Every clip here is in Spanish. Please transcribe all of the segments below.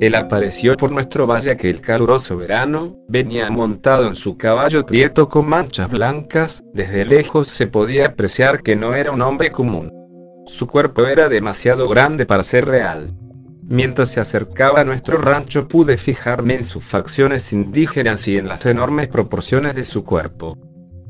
Él apareció por nuestro valle aquel caluroso verano, venía montado en su caballo prieto con manchas blancas, desde lejos se podía apreciar que no era un hombre común. Su cuerpo era demasiado grande para ser real. Mientras se acercaba a nuestro rancho pude fijarme en sus facciones indígenas y en las enormes proporciones de su cuerpo.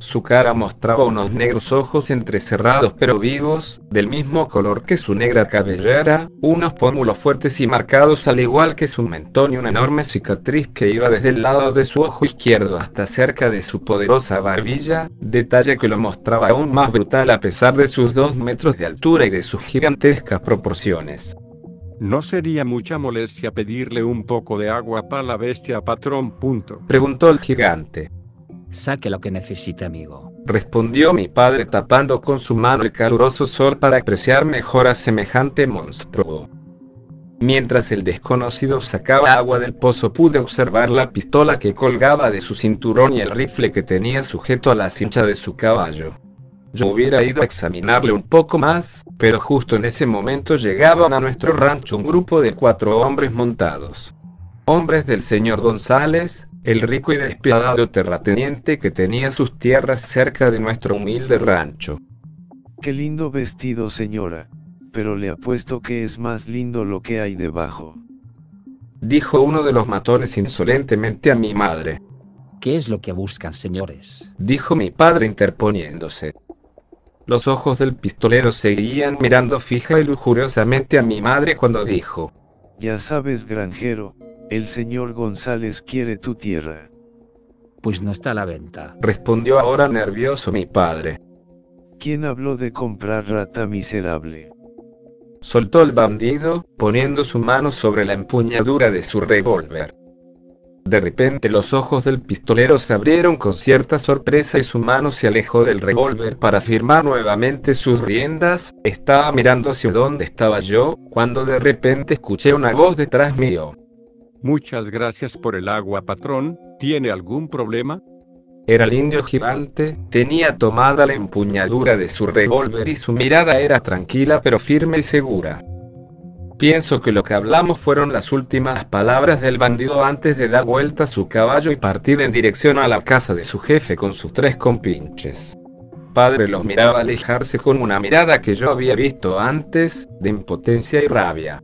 Su cara mostraba unos negros ojos entrecerrados pero vivos, del mismo color que su negra cabellera, unos pómulos fuertes y marcados al igual que su mentón y una enorme cicatriz que iba desde el lado de su ojo izquierdo hasta cerca de su poderosa barbilla, detalle que lo mostraba aún más brutal a pesar de sus dos metros de altura y de sus gigantescas proporciones. ¿No sería mucha molestia pedirle un poco de agua para la bestia, patrón? Punto. Preguntó el gigante. Saque lo que necesite, amigo. Respondió mi padre tapando con su mano el caluroso sol para apreciar mejor a semejante monstruo. Mientras el desconocido sacaba agua del pozo pude observar la pistola que colgaba de su cinturón y el rifle que tenía sujeto a la cincha de su caballo. Yo hubiera ido a examinarle un poco más, pero justo en ese momento llegaban a nuestro rancho un grupo de cuatro hombres montados. Hombres del señor González, el rico y despiadado terrateniente que tenía sus tierras cerca de nuestro humilde rancho. Qué lindo vestido señora, pero le apuesto que es más lindo lo que hay debajo. Dijo uno de los matones insolentemente a mi madre. ¿Qué es lo que buscan, señores? Dijo mi padre interponiéndose. Los ojos del pistolero seguían mirando fija y lujuriosamente a mi madre cuando dijo. Ya sabes, granjero, el señor González quiere tu tierra. Pues no está a la venta. Respondió ahora nervioso mi padre. ¿Quién habló de comprar rata miserable? Soltó el bandido, poniendo su mano sobre la empuñadura de su revólver. De repente los ojos del pistolero se abrieron con cierta sorpresa y su mano se alejó del revólver para firmar nuevamente sus riendas. Estaba mirando hacia donde estaba yo, cuando de repente escuché una voz detrás mío. Muchas gracias por el agua, patrón. ¿Tiene algún problema? Era el indio gigante, tenía tomada la empuñadura de su revólver y su mirada era tranquila pero firme y segura. Pienso que lo que hablamos fueron las últimas palabras del bandido antes de dar vuelta a su caballo y partir en dirección a la casa de su jefe con sus tres compinches. Padre los miraba alejarse con una mirada que yo había visto antes, de impotencia y rabia.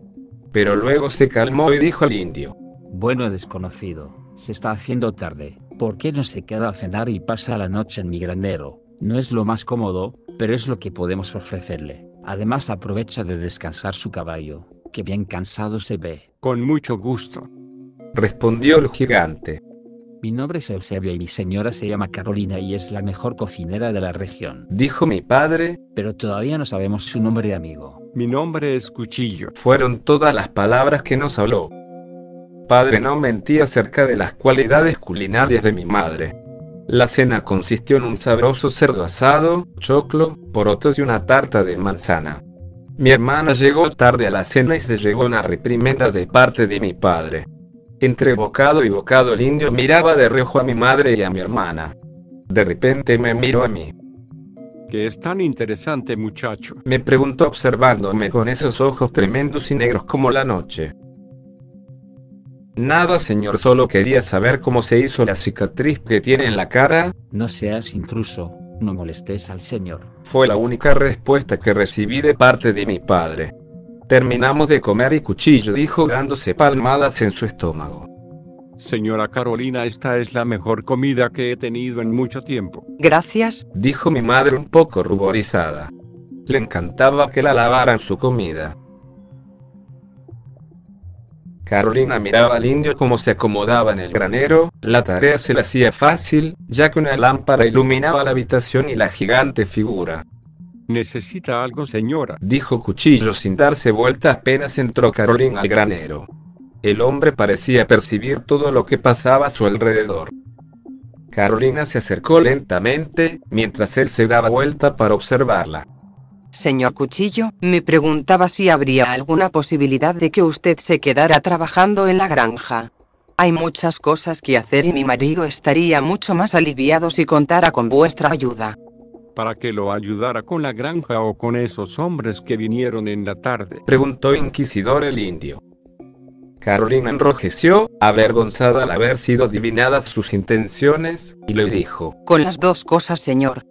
Pero luego se calmó y dijo al indio. Bueno, desconocido, se está haciendo tarde. ¿Por qué no se queda a cenar y pasa la noche en mi granero? No es lo más cómodo, pero es lo que podemos ofrecerle. Además aprovecha de descansar su caballo, que bien cansado se ve. Con mucho gusto. Respondió el gigante. Mi nombre es Eusebio y mi señora se llama Carolina y es la mejor cocinera de la región. Dijo mi padre. Pero todavía no sabemos su nombre de amigo. Mi nombre es Cuchillo. Fueron todas las palabras que nos habló. Padre no mentía acerca de las cualidades culinarias de mi madre. La cena consistió en un sabroso cerdo asado, choclo, porotos y una tarta de manzana. Mi hermana llegó tarde a la cena y se llevó una reprimenda de parte de mi padre. Entre bocado y bocado el indio miraba de reojo a mi madre y a mi hermana. De repente me miró a mí. ¿Qué es tan interesante muchacho? Me preguntó observándome con esos ojos tremendos y negros como la noche. Nada, señor, solo quería saber cómo se hizo la cicatriz que tiene en la cara. No seas intruso, no molestes al señor. Fue la única respuesta que recibí de parte de mi padre. Terminamos de comer y cuchillo dijo dándose palmadas en su estómago. Señora Carolina, esta es la mejor comida que he tenido en mucho tiempo. Gracias, dijo mi madre un poco ruborizada. Le encantaba que la lavaran su comida. Carolina miraba al indio como se acomodaba en el granero, la tarea se le hacía fácil, ya que una lámpara iluminaba la habitación y la gigante figura. ¿Necesita algo, señora? Dijo Cuchillo sin darse vuelta apenas entró Carolina al granero. El hombre parecía percibir todo lo que pasaba a su alrededor. Carolina se acercó lentamente, mientras él se daba vuelta para observarla. Señor Cuchillo, me preguntaba si habría alguna posibilidad de que usted se quedara trabajando en la granja. Hay muchas cosas que hacer y mi marido estaría mucho más aliviado si contara con vuestra ayuda. ¿Para que lo ayudara con la granja o con esos hombres que vinieron en la tarde? Preguntó inquisidor el indio. Carolina enrojeció, avergonzada al haber sido adivinadas sus intenciones, y le dijo, Con las dos cosas, señor.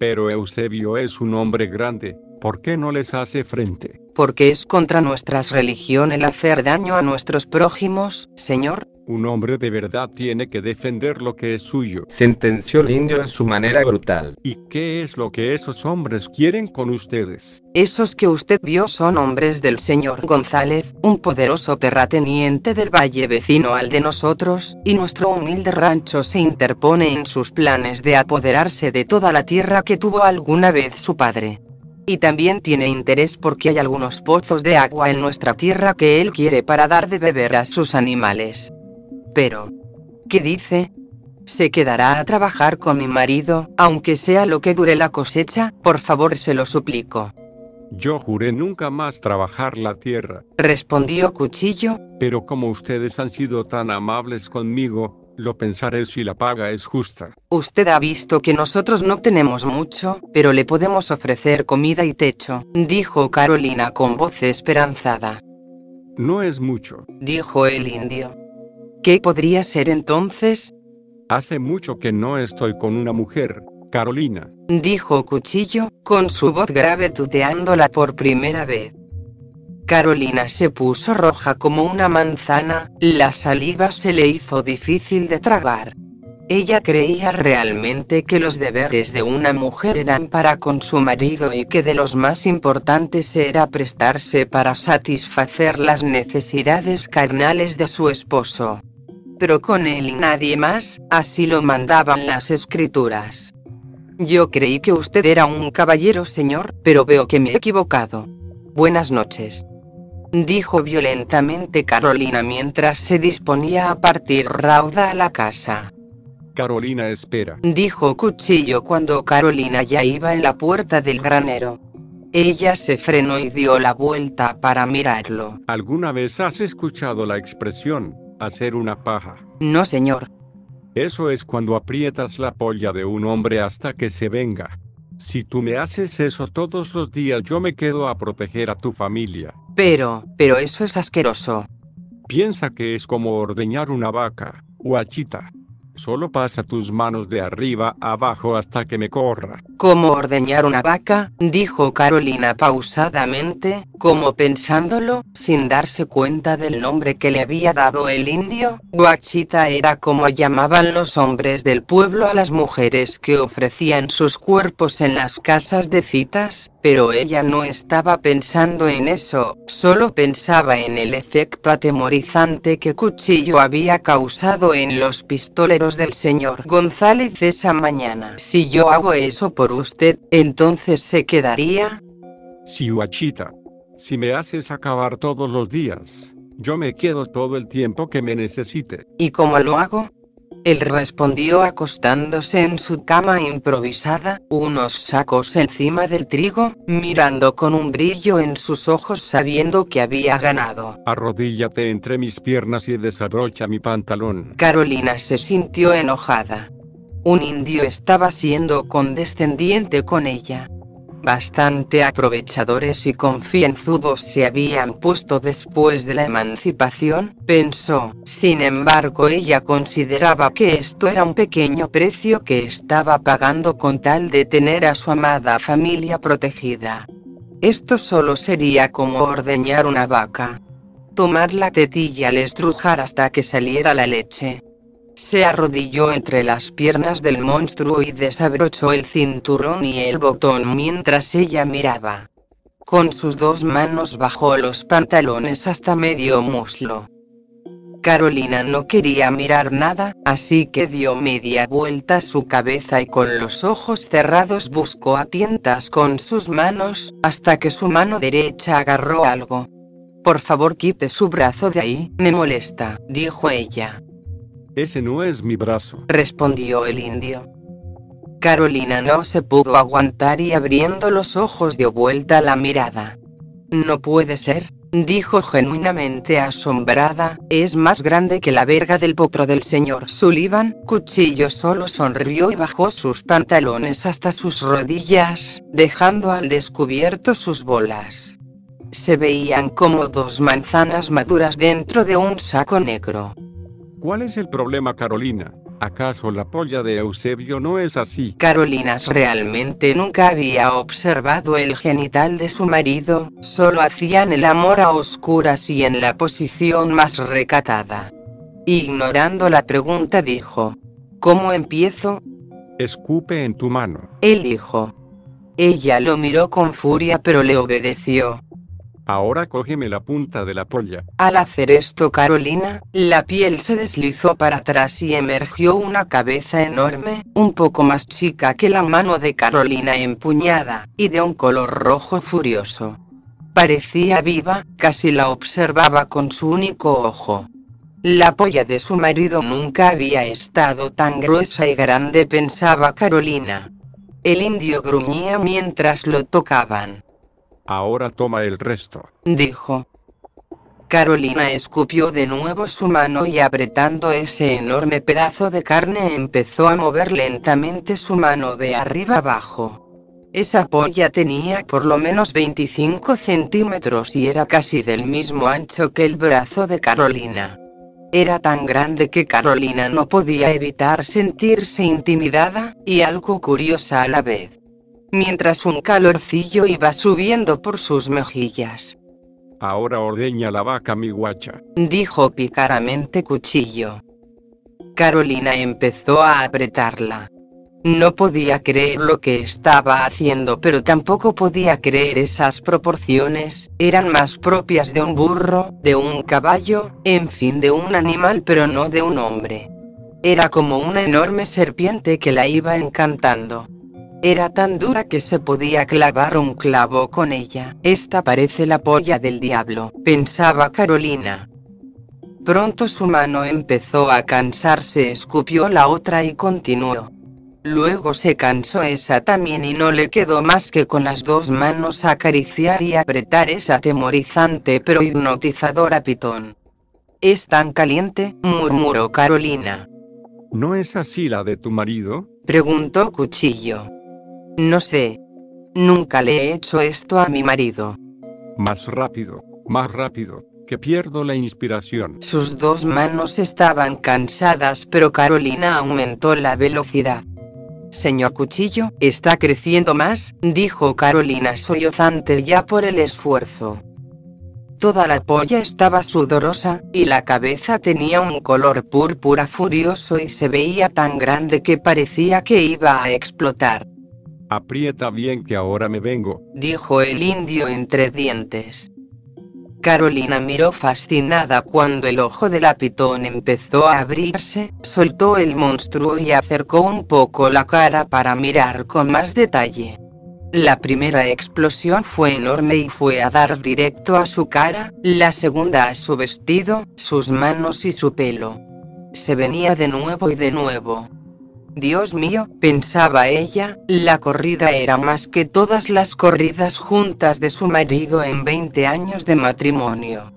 Pero Eusebio es un hombre grande, ¿por qué no les hace frente? Porque es contra nuestras religión el hacer daño a nuestros prójimos, señor. Un hombre de verdad tiene que defender lo que es suyo. Sentenció el indio en su manera brutal. ¿Y qué es lo que esos hombres quieren con ustedes? Esos que usted vio son hombres del señor González, un poderoso terrateniente del valle vecino al de nosotros, y nuestro humilde rancho se interpone en sus planes de apoderarse de toda la tierra que tuvo alguna vez su padre. Y también tiene interés porque hay algunos pozos de agua en nuestra tierra que él quiere para dar de beber a sus animales. Pero, ¿qué dice? ¿Se quedará a trabajar con mi marido, aunque sea lo que dure la cosecha? Por favor, se lo suplico. Yo juré nunca más trabajar la tierra. Respondió Cuchillo. Pero como ustedes han sido tan amables conmigo, lo pensaré si la paga es justa. Usted ha visto que nosotros no tenemos mucho, pero le podemos ofrecer comida y techo, dijo Carolina con voz esperanzada. No es mucho, dijo el indio. ¿Qué podría ser entonces? Hace mucho que no estoy con una mujer, Carolina. Dijo Cuchillo, con su voz grave tuteándola por primera vez. Carolina se puso roja como una manzana, la saliva se le hizo difícil de tragar. Ella creía realmente que los deberes de una mujer eran para con su marido y que de los más importantes era prestarse para satisfacer las necesidades carnales de su esposo pero con él y nadie más, así lo mandaban las escrituras. Yo creí que usted era un caballero, señor, pero veo que me he equivocado. Buenas noches. Dijo violentamente Carolina mientras se disponía a partir rauda a la casa. Carolina espera. Dijo Cuchillo cuando Carolina ya iba en la puerta del granero. Ella se frenó y dio la vuelta para mirarlo. ¿Alguna vez has escuchado la expresión, hacer una paja. No, señor. Eso es cuando aprietas la polla de un hombre hasta que se venga. Si tú me haces eso todos los días, yo me quedo a proteger a tu familia. Pero, pero eso es asqueroso. Piensa que es como ordeñar una vaca, guachita. Solo pasa tus manos de arriba a abajo hasta que me corra. ¿Cómo ordeñar una vaca? dijo Carolina pausadamente, como pensándolo, sin darse cuenta del nombre que le había dado el indio. Guachita era como llamaban los hombres del pueblo a las mujeres que ofrecían sus cuerpos en las casas de citas, pero ella no estaba pensando en eso, solo pensaba en el efecto atemorizante que Cuchillo había causado en los pistoleros del señor González esa mañana. Si yo hago eso por usted, entonces se quedaría. Si Guachita, si me haces acabar todos los días, yo me quedo todo el tiempo que me necesite. ¿Y cómo lo hago? Él respondió acostándose en su cama improvisada, unos sacos encima del trigo, mirando con un brillo en sus ojos sabiendo que había ganado. Arrodíllate entre mis piernas y desabrocha mi pantalón. Carolina se sintió enojada. Un indio estaba siendo condescendiente con ella. Bastante aprovechadores y confianzudos se habían puesto después de la emancipación, pensó. Sin embargo, ella consideraba que esto era un pequeño precio que estaba pagando con tal de tener a su amada familia protegida. Esto solo sería como ordeñar una vaca. tomar la tetilla al estrujar hasta que saliera la leche. Se arrodilló entre las piernas del monstruo y desabrochó el cinturón y el botón mientras ella miraba. Con sus dos manos bajó los pantalones hasta medio muslo. Carolina no quería mirar nada, así que dio media vuelta su cabeza y con los ojos cerrados buscó a tientas con sus manos, hasta que su mano derecha agarró algo. Por favor quite su brazo de ahí, me molesta, dijo ella. Ese no es mi brazo, respondió el indio. Carolina no se pudo aguantar y abriendo los ojos dio vuelta la mirada. No puede ser, dijo genuinamente asombrada, es más grande que la verga del potro del señor Sullivan. Cuchillo solo sonrió y bajó sus pantalones hasta sus rodillas, dejando al descubierto sus bolas. Se veían como dos manzanas maduras dentro de un saco negro. ¿Cuál es el problema, Carolina? ¿Acaso la polla de Eusebio no es así? Carolina realmente nunca había observado el genital de su marido, solo hacían el amor a oscuras y en la posición más recatada. Ignorando la pregunta dijo, ¿Cómo empiezo? Escupe en tu mano. Él dijo. Ella lo miró con furia pero le obedeció. Ahora cógeme la punta de la polla. Al hacer esto Carolina, la piel se deslizó para atrás y emergió una cabeza enorme, un poco más chica que la mano de Carolina empuñada, y de un color rojo furioso. Parecía viva, casi la observaba con su único ojo. La polla de su marido nunca había estado tan gruesa y grande pensaba Carolina. El indio gruñía mientras lo tocaban. Ahora toma el resto. Dijo. Carolina escupió de nuevo su mano y apretando ese enorme pedazo de carne empezó a mover lentamente su mano de arriba abajo. Esa polla tenía por lo menos 25 centímetros y era casi del mismo ancho que el brazo de Carolina. Era tan grande que Carolina no podía evitar sentirse intimidada, y algo curiosa a la vez mientras un calorcillo iba subiendo por sus mejillas. Ahora ordeña la vaca mi guacha, dijo picaramente Cuchillo. Carolina empezó a apretarla. No podía creer lo que estaba haciendo, pero tampoco podía creer esas proporciones, eran más propias de un burro, de un caballo, en fin, de un animal, pero no de un hombre. Era como una enorme serpiente que la iba encantando. Era tan dura que se podía clavar un clavo con ella. Esta parece la polla del diablo, pensaba Carolina. Pronto su mano empezó a cansarse, escupió la otra y continuó. Luego se cansó esa también y no le quedó más que con las dos manos acariciar y apretar esa atemorizante pero hipnotizadora pitón. Es tan caliente, murmuró Carolina. ¿No es así la de tu marido? Preguntó Cuchillo. No sé. Nunca le he hecho esto a mi marido. Más rápido, más rápido, que pierdo la inspiración. Sus dos manos estaban cansadas, pero Carolina aumentó la velocidad. Señor Cuchillo, está creciendo más, dijo Carolina sollozante ya por el esfuerzo. Toda la polla estaba sudorosa, y la cabeza tenía un color púrpura furioso y se veía tan grande que parecía que iba a explotar. Aprieta bien que ahora me vengo, dijo el indio entre dientes. Carolina miró fascinada cuando el ojo del pitón empezó a abrirse, soltó el monstruo y acercó un poco la cara para mirar con más detalle. La primera explosión fue enorme y fue a dar directo a su cara, la segunda a su vestido, sus manos y su pelo. Se venía de nuevo y de nuevo. Dios mío, pensaba ella, la corrida era más que todas las corridas juntas de su marido en 20 años de matrimonio.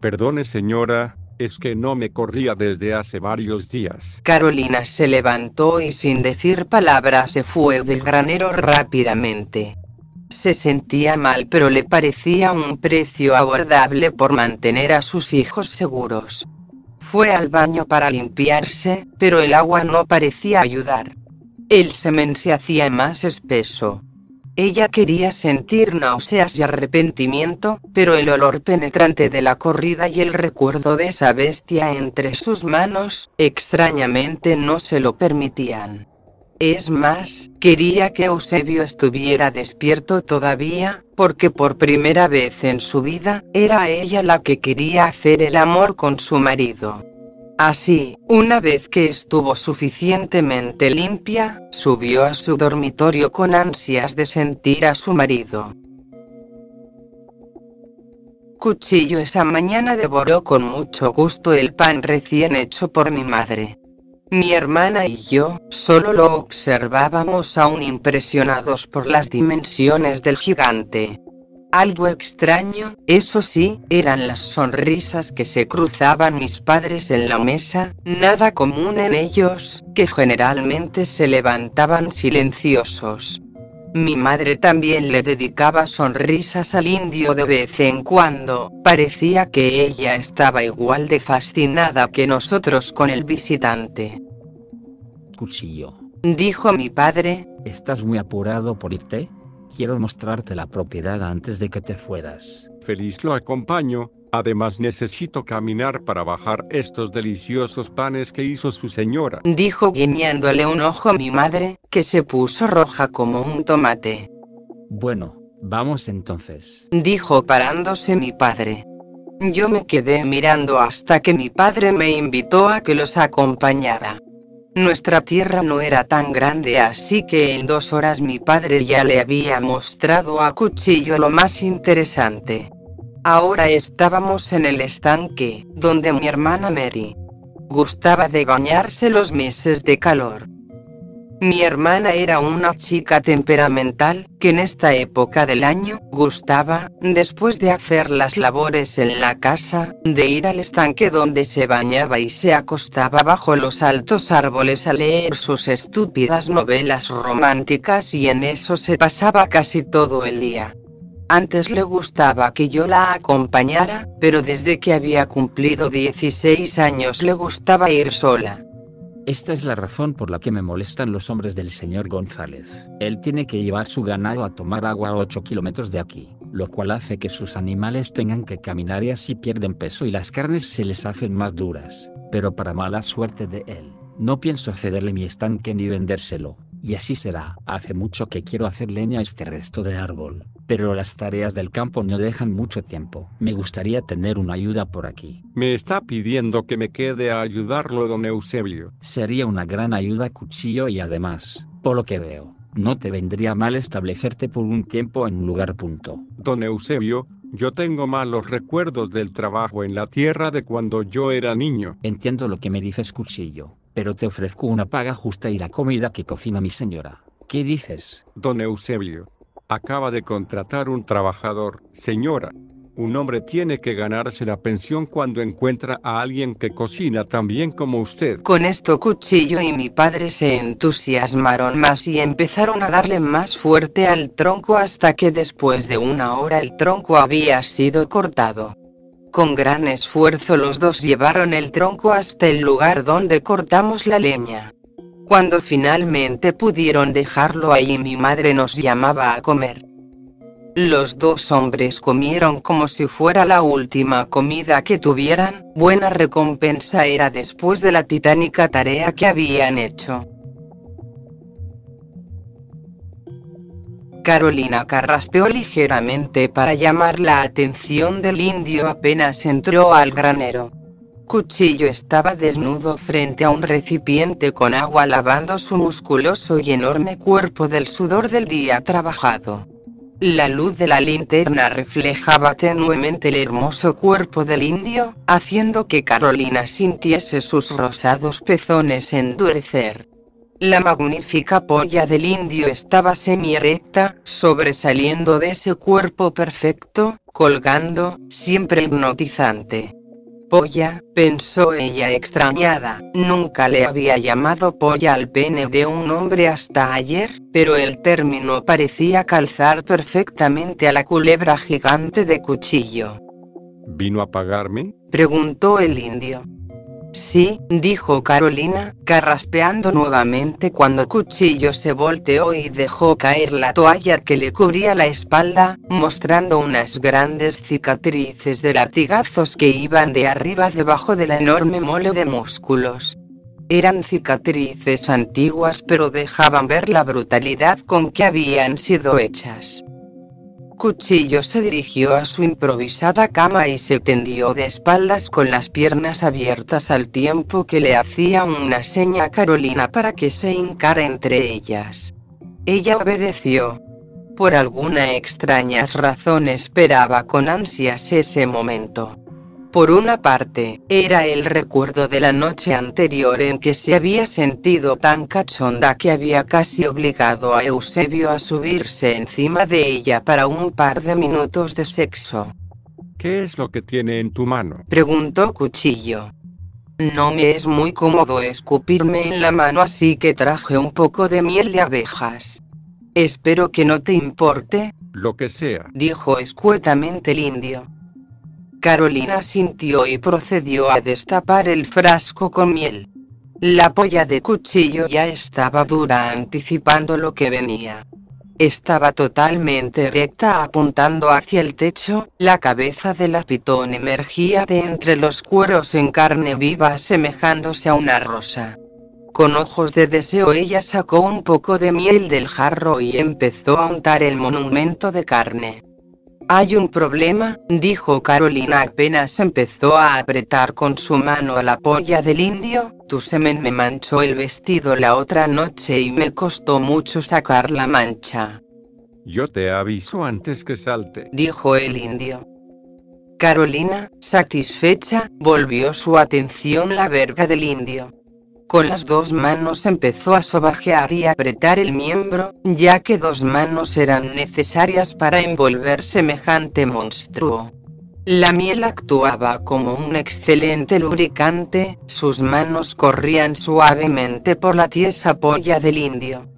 Perdone señora, es que no me corría desde hace varios días. Carolina se levantó y sin decir palabra se fue del granero rápidamente. Se sentía mal pero le parecía un precio abordable por mantener a sus hijos seguros. Fue al baño para limpiarse, pero el agua no parecía ayudar. El semen se hacía más espeso. Ella quería sentir náuseas y arrepentimiento, pero el olor penetrante de la corrida y el recuerdo de esa bestia entre sus manos, extrañamente no se lo permitían. Es más, quería que Eusebio estuviera despierto todavía, porque por primera vez en su vida, era ella la que quería hacer el amor con su marido. Así, una vez que estuvo suficientemente limpia, subió a su dormitorio con ansias de sentir a su marido. Cuchillo esa mañana devoró con mucho gusto el pan recién hecho por mi madre. Mi hermana y yo solo lo observábamos aún impresionados por las dimensiones del gigante. Algo extraño, eso sí, eran las sonrisas que se cruzaban mis padres en la mesa, nada común en ellos, que generalmente se levantaban silenciosos. Mi madre también le dedicaba sonrisas al indio de vez en cuando, parecía que ella estaba igual de fascinada que nosotros con el visitante. Cuchillo. Dijo mi padre, ¿Estás muy apurado por irte? Quiero mostrarte la propiedad antes de que te fueras. Feliz lo acompaño, además necesito caminar para bajar estos deliciosos panes que hizo su señora. dijo guiñándole un ojo a mi madre, que se puso roja como un tomate. Bueno, vamos entonces. Dijo parándose mi padre. Yo me quedé mirando hasta que mi padre me invitó a que los acompañara. Nuestra tierra no era tan grande así que en dos horas mi padre ya le había mostrado a Cuchillo lo más interesante. Ahora estábamos en el estanque, donde mi hermana Mary gustaba de bañarse los meses de calor. Mi hermana era una chica temperamental, que en esta época del año, gustaba, después de hacer las labores en la casa, de ir al estanque donde se bañaba y se acostaba bajo los altos árboles a leer sus estúpidas novelas románticas y en eso se pasaba casi todo el día. Antes le gustaba que yo la acompañara, pero desde que había cumplido 16 años le gustaba ir sola. Esta es la razón por la que me molestan los hombres del señor González. Él tiene que llevar su ganado a tomar agua a 8 kilómetros de aquí, lo cual hace que sus animales tengan que caminar y así pierden peso y las carnes se les hacen más duras. Pero para mala suerte de él, no pienso cederle mi estanque ni vendérselo. Y así será. Hace mucho que quiero hacer leña a este resto de árbol, pero las tareas del campo no dejan mucho tiempo. Me gustaría tener una ayuda por aquí. Me está pidiendo que me quede a ayudarlo, don Eusebio. Sería una gran ayuda cuchillo y además, por lo que veo, no te vendría mal establecerte por un tiempo en un lugar punto. Don Eusebio, yo tengo malos recuerdos del trabajo en la tierra de cuando yo era niño. Entiendo lo que me dices cuchillo, pero te ofrezco una paga justa y la comida que cocina mi señora. ¿Qué dices? Don Eusebio, acaba de contratar un trabajador, señora. Un hombre tiene que ganarse la pensión cuando encuentra a alguien que cocina tan bien como usted. Con esto Cuchillo y mi padre se entusiasmaron más y empezaron a darle más fuerte al tronco hasta que después de una hora el tronco había sido cortado. Con gran esfuerzo los dos llevaron el tronco hasta el lugar donde cortamos la leña. Cuando finalmente pudieron dejarlo ahí mi madre nos llamaba a comer. Los dos hombres comieron como si fuera la última comida que tuvieran, buena recompensa era después de la titánica tarea que habían hecho. Carolina carraspeó ligeramente para llamar la atención del indio apenas entró al granero. Cuchillo estaba desnudo frente a un recipiente con agua lavando su musculoso y enorme cuerpo del sudor del día trabajado. La luz de la linterna reflejaba tenuemente el hermoso cuerpo del indio, haciendo que Carolina sintiese sus rosados pezones endurecer. La magnífica polla del indio estaba semi-erecta, sobresaliendo de ese cuerpo perfecto, colgando, siempre hipnotizante. Polla, pensó ella extrañada, nunca le había llamado polla al pene de un hombre hasta ayer, pero el término parecía calzar perfectamente a la culebra gigante de cuchillo. ¿Vino a pagarme? Preguntó el indio. Sí, dijo Carolina, carraspeando nuevamente cuando Cuchillo se volteó y dejó caer la toalla que le cubría la espalda, mostrando unas grandes cicatrices de latigazos que iban de arriba debajo de la enorme mole de músculos. Eran cicatrices antiguas pero dejaban ver la brutalidad con que habían sido hechas. Cuchillo se dirigió a su improvisada cama y se tendió de espaldas con las piernas abiertas al tiempo que le hacía una seña a Carolina para que se hincara entre ellas. Ella obedeció. Por alguna extraña razón esperaba con ansias ese momento. Por una parte, era el recuerdo de la noche anterior en que se había sentido tan cachonda que había casi obligado a Eusebio a subirse encima de ella para un par de minutos de sexo. ¿Qué es lo que tiene en tu mano? Preguntó Cuchillo. No me es muy cómodo escupirme en la mano así que traje un poco de miel de abejas. Espero que no te importe. Lo que sea. Dijo escuetamente el indio. Carolina sintió y procedió a destapar el frasco con miel. La polla de cuchillo ya estaba dura anticipando lo que venía. Estaba totalmente recta apuntando hacia el techo, la cabeza de la pitón emergía de entre los cueros en carne viva asemejándose a una rosa. Con ojos de deseo ella sacó un poco de miel del jarro y empezó a untar el monumento de carne. Hay un problema, dijo Carolina apenas empezó a apretar con su mano a la polla del indio, tu semen me manchó el vestido la otra noche y me costó mucho sacar la mancha. Yo te aviso antes que salte, dijo el indio. Carolina, satisfecha, volvió su atención la verga del indio. Con las dos manos empezó a sobajear y apretar el miembro, ya que dos manos eran necesarias para envolver semejante monstruo. La miel actuaba como un excelente lubricante, sus manos corrían suavemente por la tiesa polla del indio.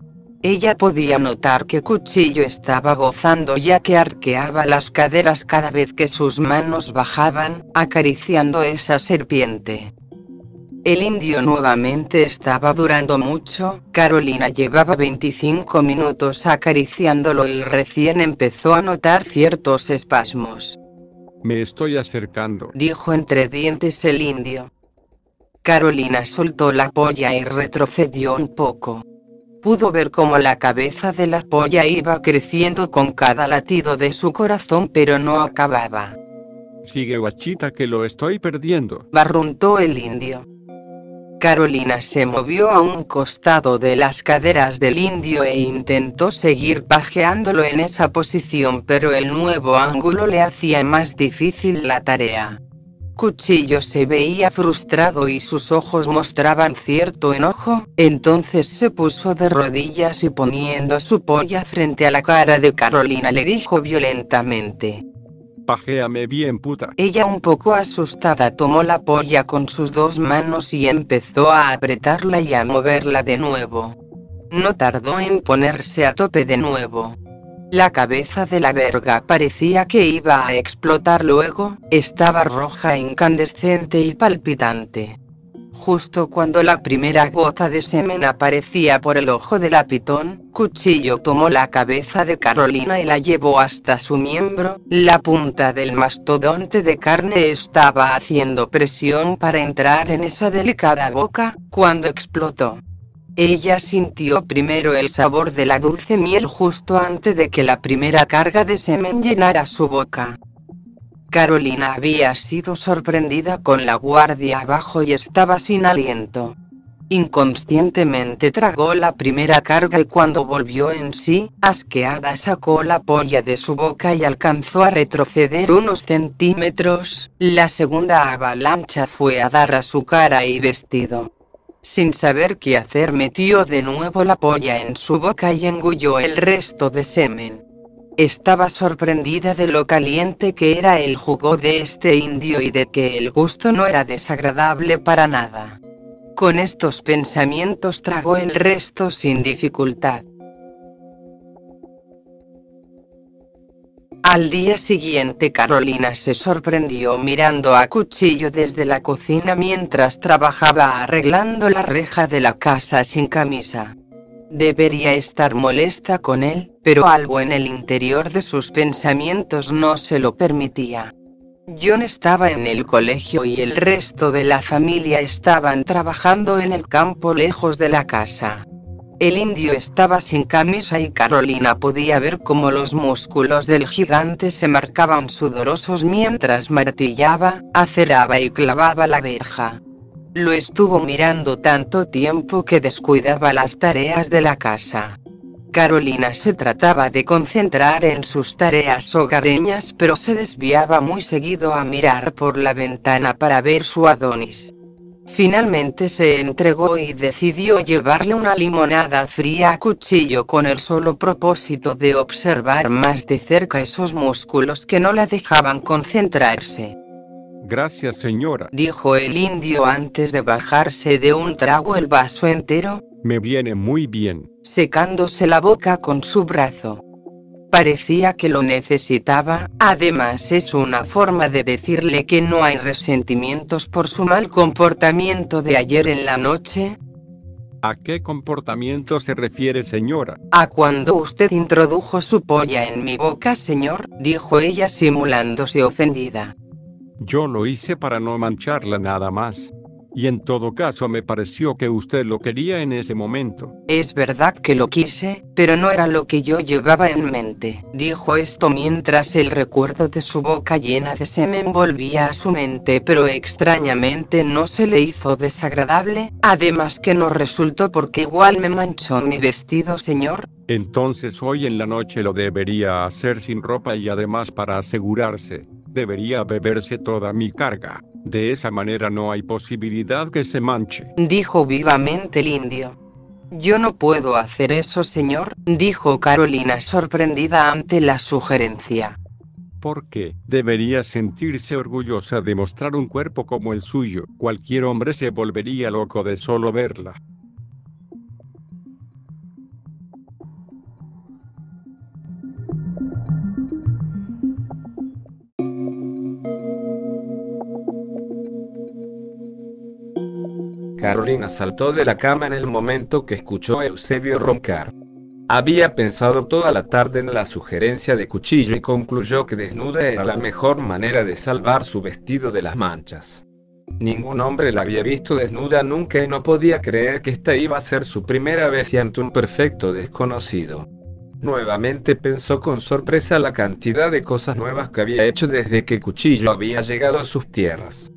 Ella podía notar que Cuchillo estaba gozando ya que arqueaba las caderas cada vez que sus manos bajaban, acariciando esa serpiente. El indio nuevamente estaba durando mucho, Carolina llevaba 25 minutos acariciándolo y recién empezó a notar ciertos espasmos. Me estoy acercando, dijo entre dientes el indio. Carolina soltó la polla y retrocedió un poco. Pudo ver cómo la cabeza de la polla iba creciendo con cada latido de su corazón pero no acababa. Sigue guachita que lo estoy perdiendo, barruntó el indio. Carolina se movió a un costado de las caderas del indio e intentó seguir pajeándolo en esa posición pero el nuevo ángulo le hacía más difícil la tarea. Cuchillo se veía frustrado y sus ojos mostraban cierto enojo, entonces se puso de rodillas y poniendo su polla frente a la cara de Carolina le dijo violentamente, Pajéame bien puta. Ella un poco asustada tomó la polla con sus dos manos y empezó a apretarla y a moverla de nuevo. No tardó en ponerse a tope de nuevo. La cabeza de la verga parecía que iba a explotar luego, estaba roja incandescente y palpitante. Justo cuando la primera gota de semen aparecía por el ojo de la pitón, Cuchillo tomó la cabeza de Carolina y la llevó hasta su miembro, la punta del mastodonte de carne estaba haciendo presión para entrar en esa delicada boca, cuando explotó. Ella sintió primero el sabor de la dulce miel justo antes de que la primera carga de semen llenara su boca. Carolina había sido sorprendida con la guardia abajo y estaba sin aliento. Inconscientemente tragó la primera carga y cuando volvió en sí, asqueada sacó la polla de su boca y alcanzó a retroceder unos centímetros, la segunda avalancha fue a dar a su cara y vestido. Sin saber qué hacer metió de nuevo la polla en su boca y engulló el resto de semen. Estaba sorprendida de lo caliente que era el jugo de este indio y de que el gusto no era desagradable para nada. Con estos pensamientos tragó el resto sin dificultad. Al día siguiente Carolina se sorprendió mirando a Cuchillo desde la cocina mientras trabajaba arreglando la reja de la casa sin camisa. Debería estar molesta con él, pero algo en el interior de sus pensamientos no se lo permitía. John estaba en el colegio y el resto de la familia estaban trabajando en el campo lejos de la casa. El indio estaba sin camisa y Carolina podía ver cómo los músculos del gigante se marcaban sudorosos mientras martillaba, aceraba y clavaba la verja. Lo estuvo mirando tanto tiempo que descuidaba las tareas de la casa. Carolina se trataba de concentrar en sus tareas hogareñas pero se desviaba muy seguido a mirar por la ventana para ver su Adonis. Finalmente se entregó y decidió llevarle una limonada fría a cuchillo con el solo propósito de observar más de cerca esos músculos que no la dejaban concentrarse. Gracias, señora. Dijo el indio antes de bajarse de un trago el vaso entero. Me viene muy bien. Secándose la boca con su brazo. Parecía que lo necesitaba, además es una forma de decirle que no hay resentimientos por su mal comportamiento de ayer en la noche. ¿A qué comportamiento se refiere, señora? A cuando usted introdujo su polla en mi boca, señor, dijo ella simulándose ofendida. Yo lo hice para no mancharla nada más. Y en todo caso me pareció que usted lo quería en ese momento. Es verdad que lo quise, pero no era lo que yo llevaba en mente. Dijo esto mientras el recuerdo de su boca llena de semen volvía a su mente, pero extrañamente no se le hizo desagradable, además que no resultó porque igual me manchó mi vestido, señor. Entonces hoy en la noche lo debería hacer sin ropa y además para asegurarse, debería beberse toda mi carga. De esa manera no hay posibilidad que se manche. Dijo vivamente el indio. Yo no puedo hacer eso, señor, dijo Carolina sorprendida ante la sugerencia. ¿Por qué? Debería sentirse orgullosa de mostrar un cuerpo como el suyo. Cualquier hombre se volvería loco de solo verla. Carolina saltó de la cama en el momento que escuchó a Eusebio roncar. Había pensado toda la tarde en la sugerencia de cuchillo y concluyó que desnuda era la mejor manera de salvar su vestido de las manchas. Ningún hombre la había visto desnuda nunca y no podía creer que esta iba a ser su primera vez y ante un perfecto desconocido. Nuevamente pensó con sorpresa la cantidad de cosas nuevas que había hecho desde que Cuchillo había llegado a sus tierras.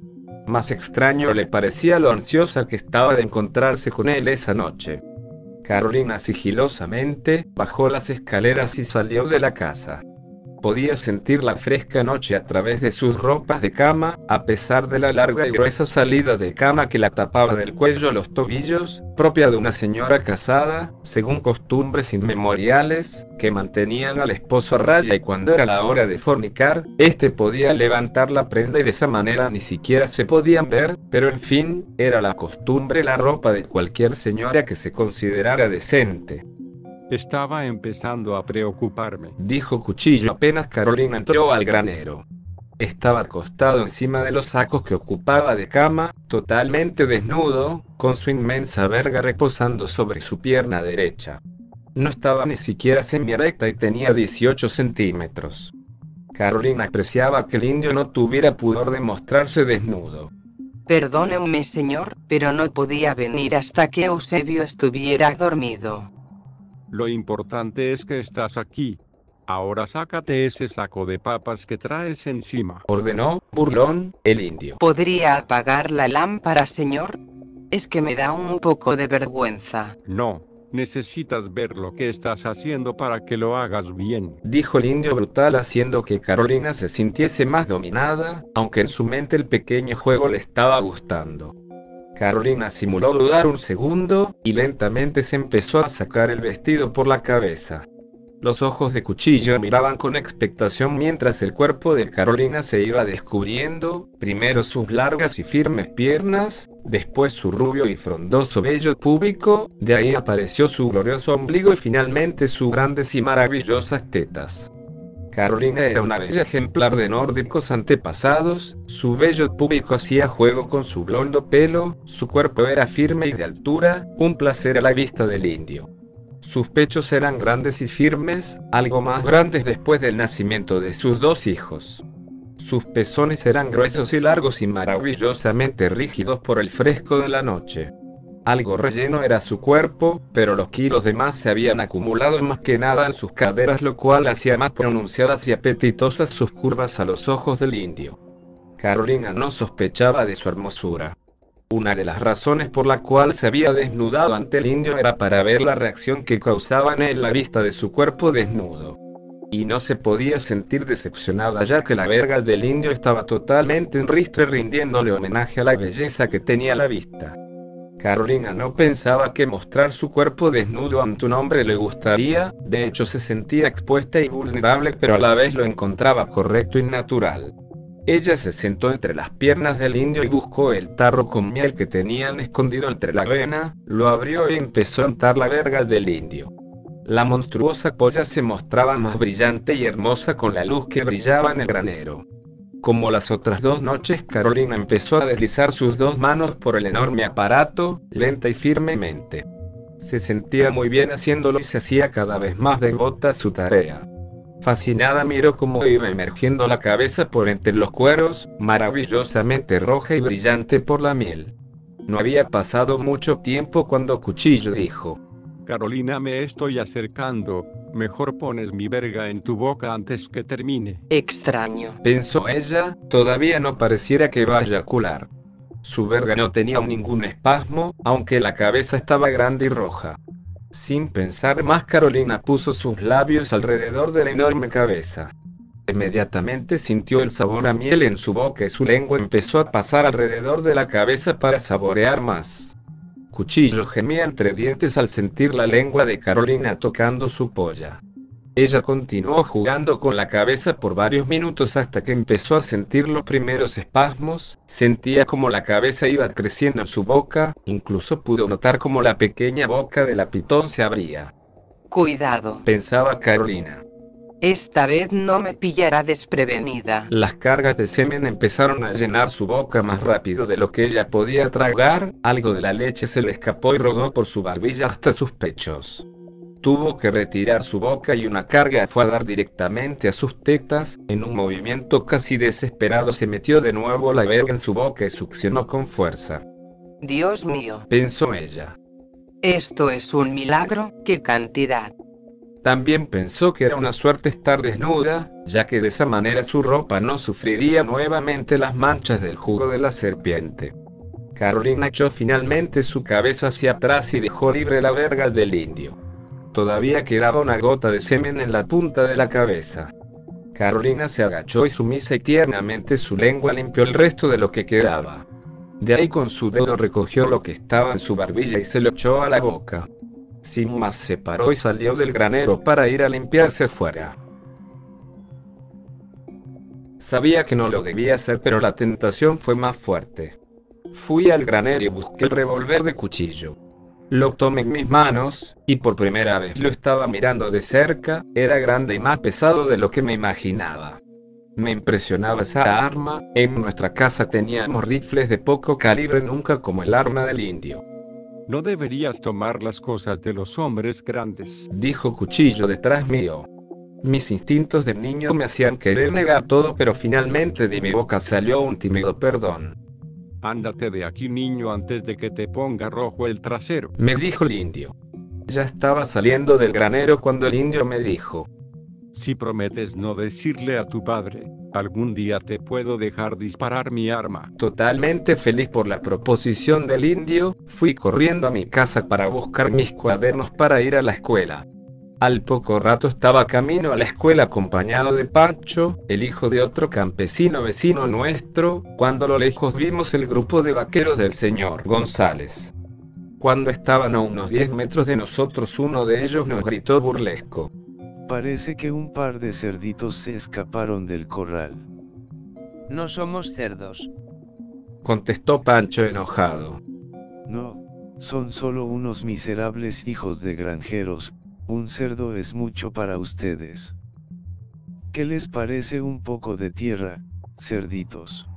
Más extraño le parecía lo ansiosa que estaba de encontrarse con él esa noche. Carolina sigilosamente bajó las escaleras y salió de la casa. Podía sentir la fresca noche a través de sus ropas de cama, a pesar de la larga y gruesa salida de cama que la tapaba del cuello a los tobillos, propia de una señora casada, según costumbres inmemoriales, que mantenían al esposo a raya y cuando era la hora de fornicar, éste podía levantar la prenda y de esa manera ni siquiera se podían ver, pero en fin, era la costumbre la ropa de cualquier señora que se considerara decente. Estaba empezando a preocuparme, dijo Cuchillo apenas Carolina entró al granero. Estaba acostado encima de los sacos que ocupaba de cama, totalmente desnudo, con su inmensa verga reposando sobre su pierna derecha. No estaba ni siquiera semi-recta y tenía 18 centímetros. Carolina apreciaba que el indio no tuviera pudor de mostrarse desnudo. Perdóneme, señor, pero no podía venir hasta que Eusebio estuviera dormido. Lo importante es que estás aquí. Ahora sácate ese saco de papas que traes encima. Ordenó, burlón, el indio. ¿Podría apagar la lámpara, señor? Es que me da un poco de vergüenza. No, necesitas ver lo que estás haciendo para que lo hagas bien. Dijo el indio brutal haciendo que Carolina se sintiese más dominada, aunque en su mente el pequeño juego le estaba gustando. Carolina simuló dudar un segundo, y lentamente se empezó a sacar el vestido por la cabeza. Los ojos de cuchillo miraban con expectación mientras el cuerpo de Carolina se iba descubriendo, primero sus largas y firmes piernas, después su rubio y frondoso vello púbico, de ahí apareció su glorioso ombligo y finalmente sus grandes y maravillosas tetas. Carolina era una bella ejemplar de nórdicos antepasados, su vello público hacía juego con su blondo pelo, su cuerpo era firme y de altura, un placer a la vista del indio. Sus pechos eran grandes y firmes, algo más grandes después del nacimiento de sus dos hijos. Sus pezones eran gruesos y largos y maravillosamente rígidos por el fresco de la noche. Algo relleno era su cuerpo, pero los kilos de más se habían acumulado más que nada en sus caderas, lo cual hacía más pronunciadas y apetitosas sus curvas a los ojos del indio. Carolina no sospechaba de su hermosura. Una de las razones por la cual se había desnudado ante el indio era para ver la reacción que causaba en él la vista de su cuerpo desnudo. Y no se podía sentir decepcionada ya que la verga del indio estaba totalmente en ristre rindiéndole homenaje a la belleza que tenía la vista. Carolina no pensaba que mostrar su cuerpo desnudo ante un hombre le gustaría, de hecho se sentía expuesta y vulnerable pero a la vez lo encontraba correcto y natural. Ella se sentó entre las piernas del indio y buscó el tarro con miel que tenían escondido entre la avena, lo abrió y empezó a untar la verga del indio. La monstruosa polla se mostraba más brillante y hermosa con la luz que brillaba en el granero. Como las otras dos noches, Carolina empezó a deslizar sus dos manos por el enorme aparato, lenta y firmemente. Se sentía muy bien haciéndolo y se hacía cada vez más devota su tarea. Fascinada miró cómo iba emergiendo la cabeza por entre los cueros, maravillosamente roja y brillante por la miel. No había pasado mucho tiempo cuando Cuchillo dijo, Carolina me estoy acercando, mejor pones mi verga en tu boca antes que termine. Extraño. Pensó ella, todavía no pareciera que vaya a cular. Su verga no tenía ningún espasmo, aunque la cabeza estaba grande y roja. Sin pensar más, Carolina puso sus labios alrededor de la enorme cabeza. Inmediatamente sintió el sabor a miel en su boca y su lengua empezó a pasar alrededor de la cabeza para saborear más. Cuchillo gemía entre dientes al sentir la lengua de Carolina tocando su polla. Ella continuó jugando con la cabeza por varios minutos hasta que empezó a sentir los primeros espasmos, sentía como la cabeza iba creciendo en su boca, incluso pudo notar como la pequeña boca de la pitón se abría. Cuidado, Pensaba Carolina. Esta vez no me pillará desprevenida. Las cargas de semen empezaron a llenar su boca más rápido de lo que ella podía tragar, algo de la leche se le escapó y rodó por su barbilla hasta sus pechos. Tuvo que retirar su boca y una carga fue a dar directamente a sus tetas, en un movimiento casi desesperado se metió de nuevo la verga en su boca y succionó con fuerza. Dios mío, Pensó ella. esto es un milagro, qué cantidad. También pensó que era una suerte estar desnuda, ya que de esa manera su ropa no sufriría nuevamente las manchas del jugo de la serpiente. Carolina echó finalmente su cabeza hacia atrás y dejó libre la verga del indio. Todavía quedaba una gota de semen en la punta de la cabeza. Carolina se agachó y sumisa y tiernamente su lengua limpió el resto de lo que quedaba. De ahí con su dedo recogió lo que estaba en su barbilla y se lo echó a la boca. Sin más se paró y salió del granero para ir a limpiarse afuera. Sabía que no lo debía hacer pero la tentación fue más fuerte. Fui al granero y busqué el revólver de cuchillo. Lo tomé en mis manos, y por primera vez lo estaba mirando de cerca, era grande y más pesado de lo que me imaginaba. Me impresionaba esa arma, en nuestra casa teníamos rifles de poco calibre nunca como el arma del indio. No deberías tomar las cosas de los hombres grandes. Dijo Cuchillo detrás mío. Mis instintos de niño me hacían querer negar todo pero finalmente de mi boca salió un tímido perdón. Ándate de aquí niño antes de que te ponga rojo el trasero. Me dijo el indio. Ya estaba saliendo del granero cuando el indio me dijo, Si prometes no decirle a tu padre, algún día te puedo dejar disparar mi arma. Totalmente feliz por la proposición del indio, fui corriendo a mi casa para buscar mis cuadernos para ir a la escuela. Al poco rato estaba camino a la escuela acompañado de Pancho, el hijo de otro campesino vecino nuestro, cuando a lo lejos vimos el grupo de vaqueros del señor González. Cuando estaban a unos 10 metros de nosotros uno de ellos nos gritó burlesco. Parece que un par de cerditos se escaparon del corral. No somos cerdos. Contestó Pancho enojado. No, son solo unos miserables hijos de granjeros, un cerdo es mucho para ustedes. ¿Qué les parece un poco de tierra, cerditos?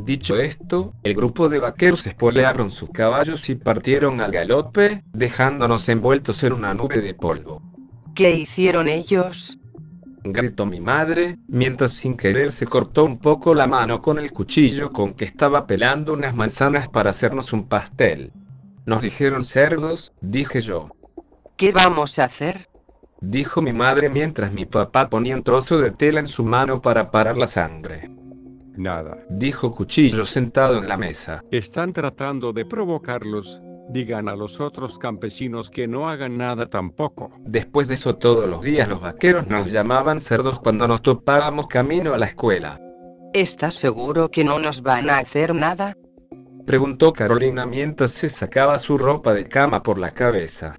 Dicho esto, el grupo de vaqueros espolearon sus caballos y partieron al galope, dejándonos envueltos en una nube de polvo. ¿Qué hicieron ellos? Gritó mi madre, mientras sin querer se cortó un poco la mano con el cuchillo con que estaba pelando unas manzanas para hacernos un pastel. Nos dijeron cerdos, dije yo. ¿Qué vamos a hacer? Dijo mi madre mientras mi papá ponía un trozo de tela en su mano para parar la sangre. Nada. Dijo Cuchillo sentado en la mesa. Están tratando de provocarlos. Digan a los otros campesinos que no hagan nada tampoco. Después de eso todos los días los vaqueros nos llamaban cerdos cuando nos topábamos camino a la escuela. ¿Estás seguro que no nos van a hacer nada? Preguntó Carolina mientras se sacaba su ropa de cama por la cabeza.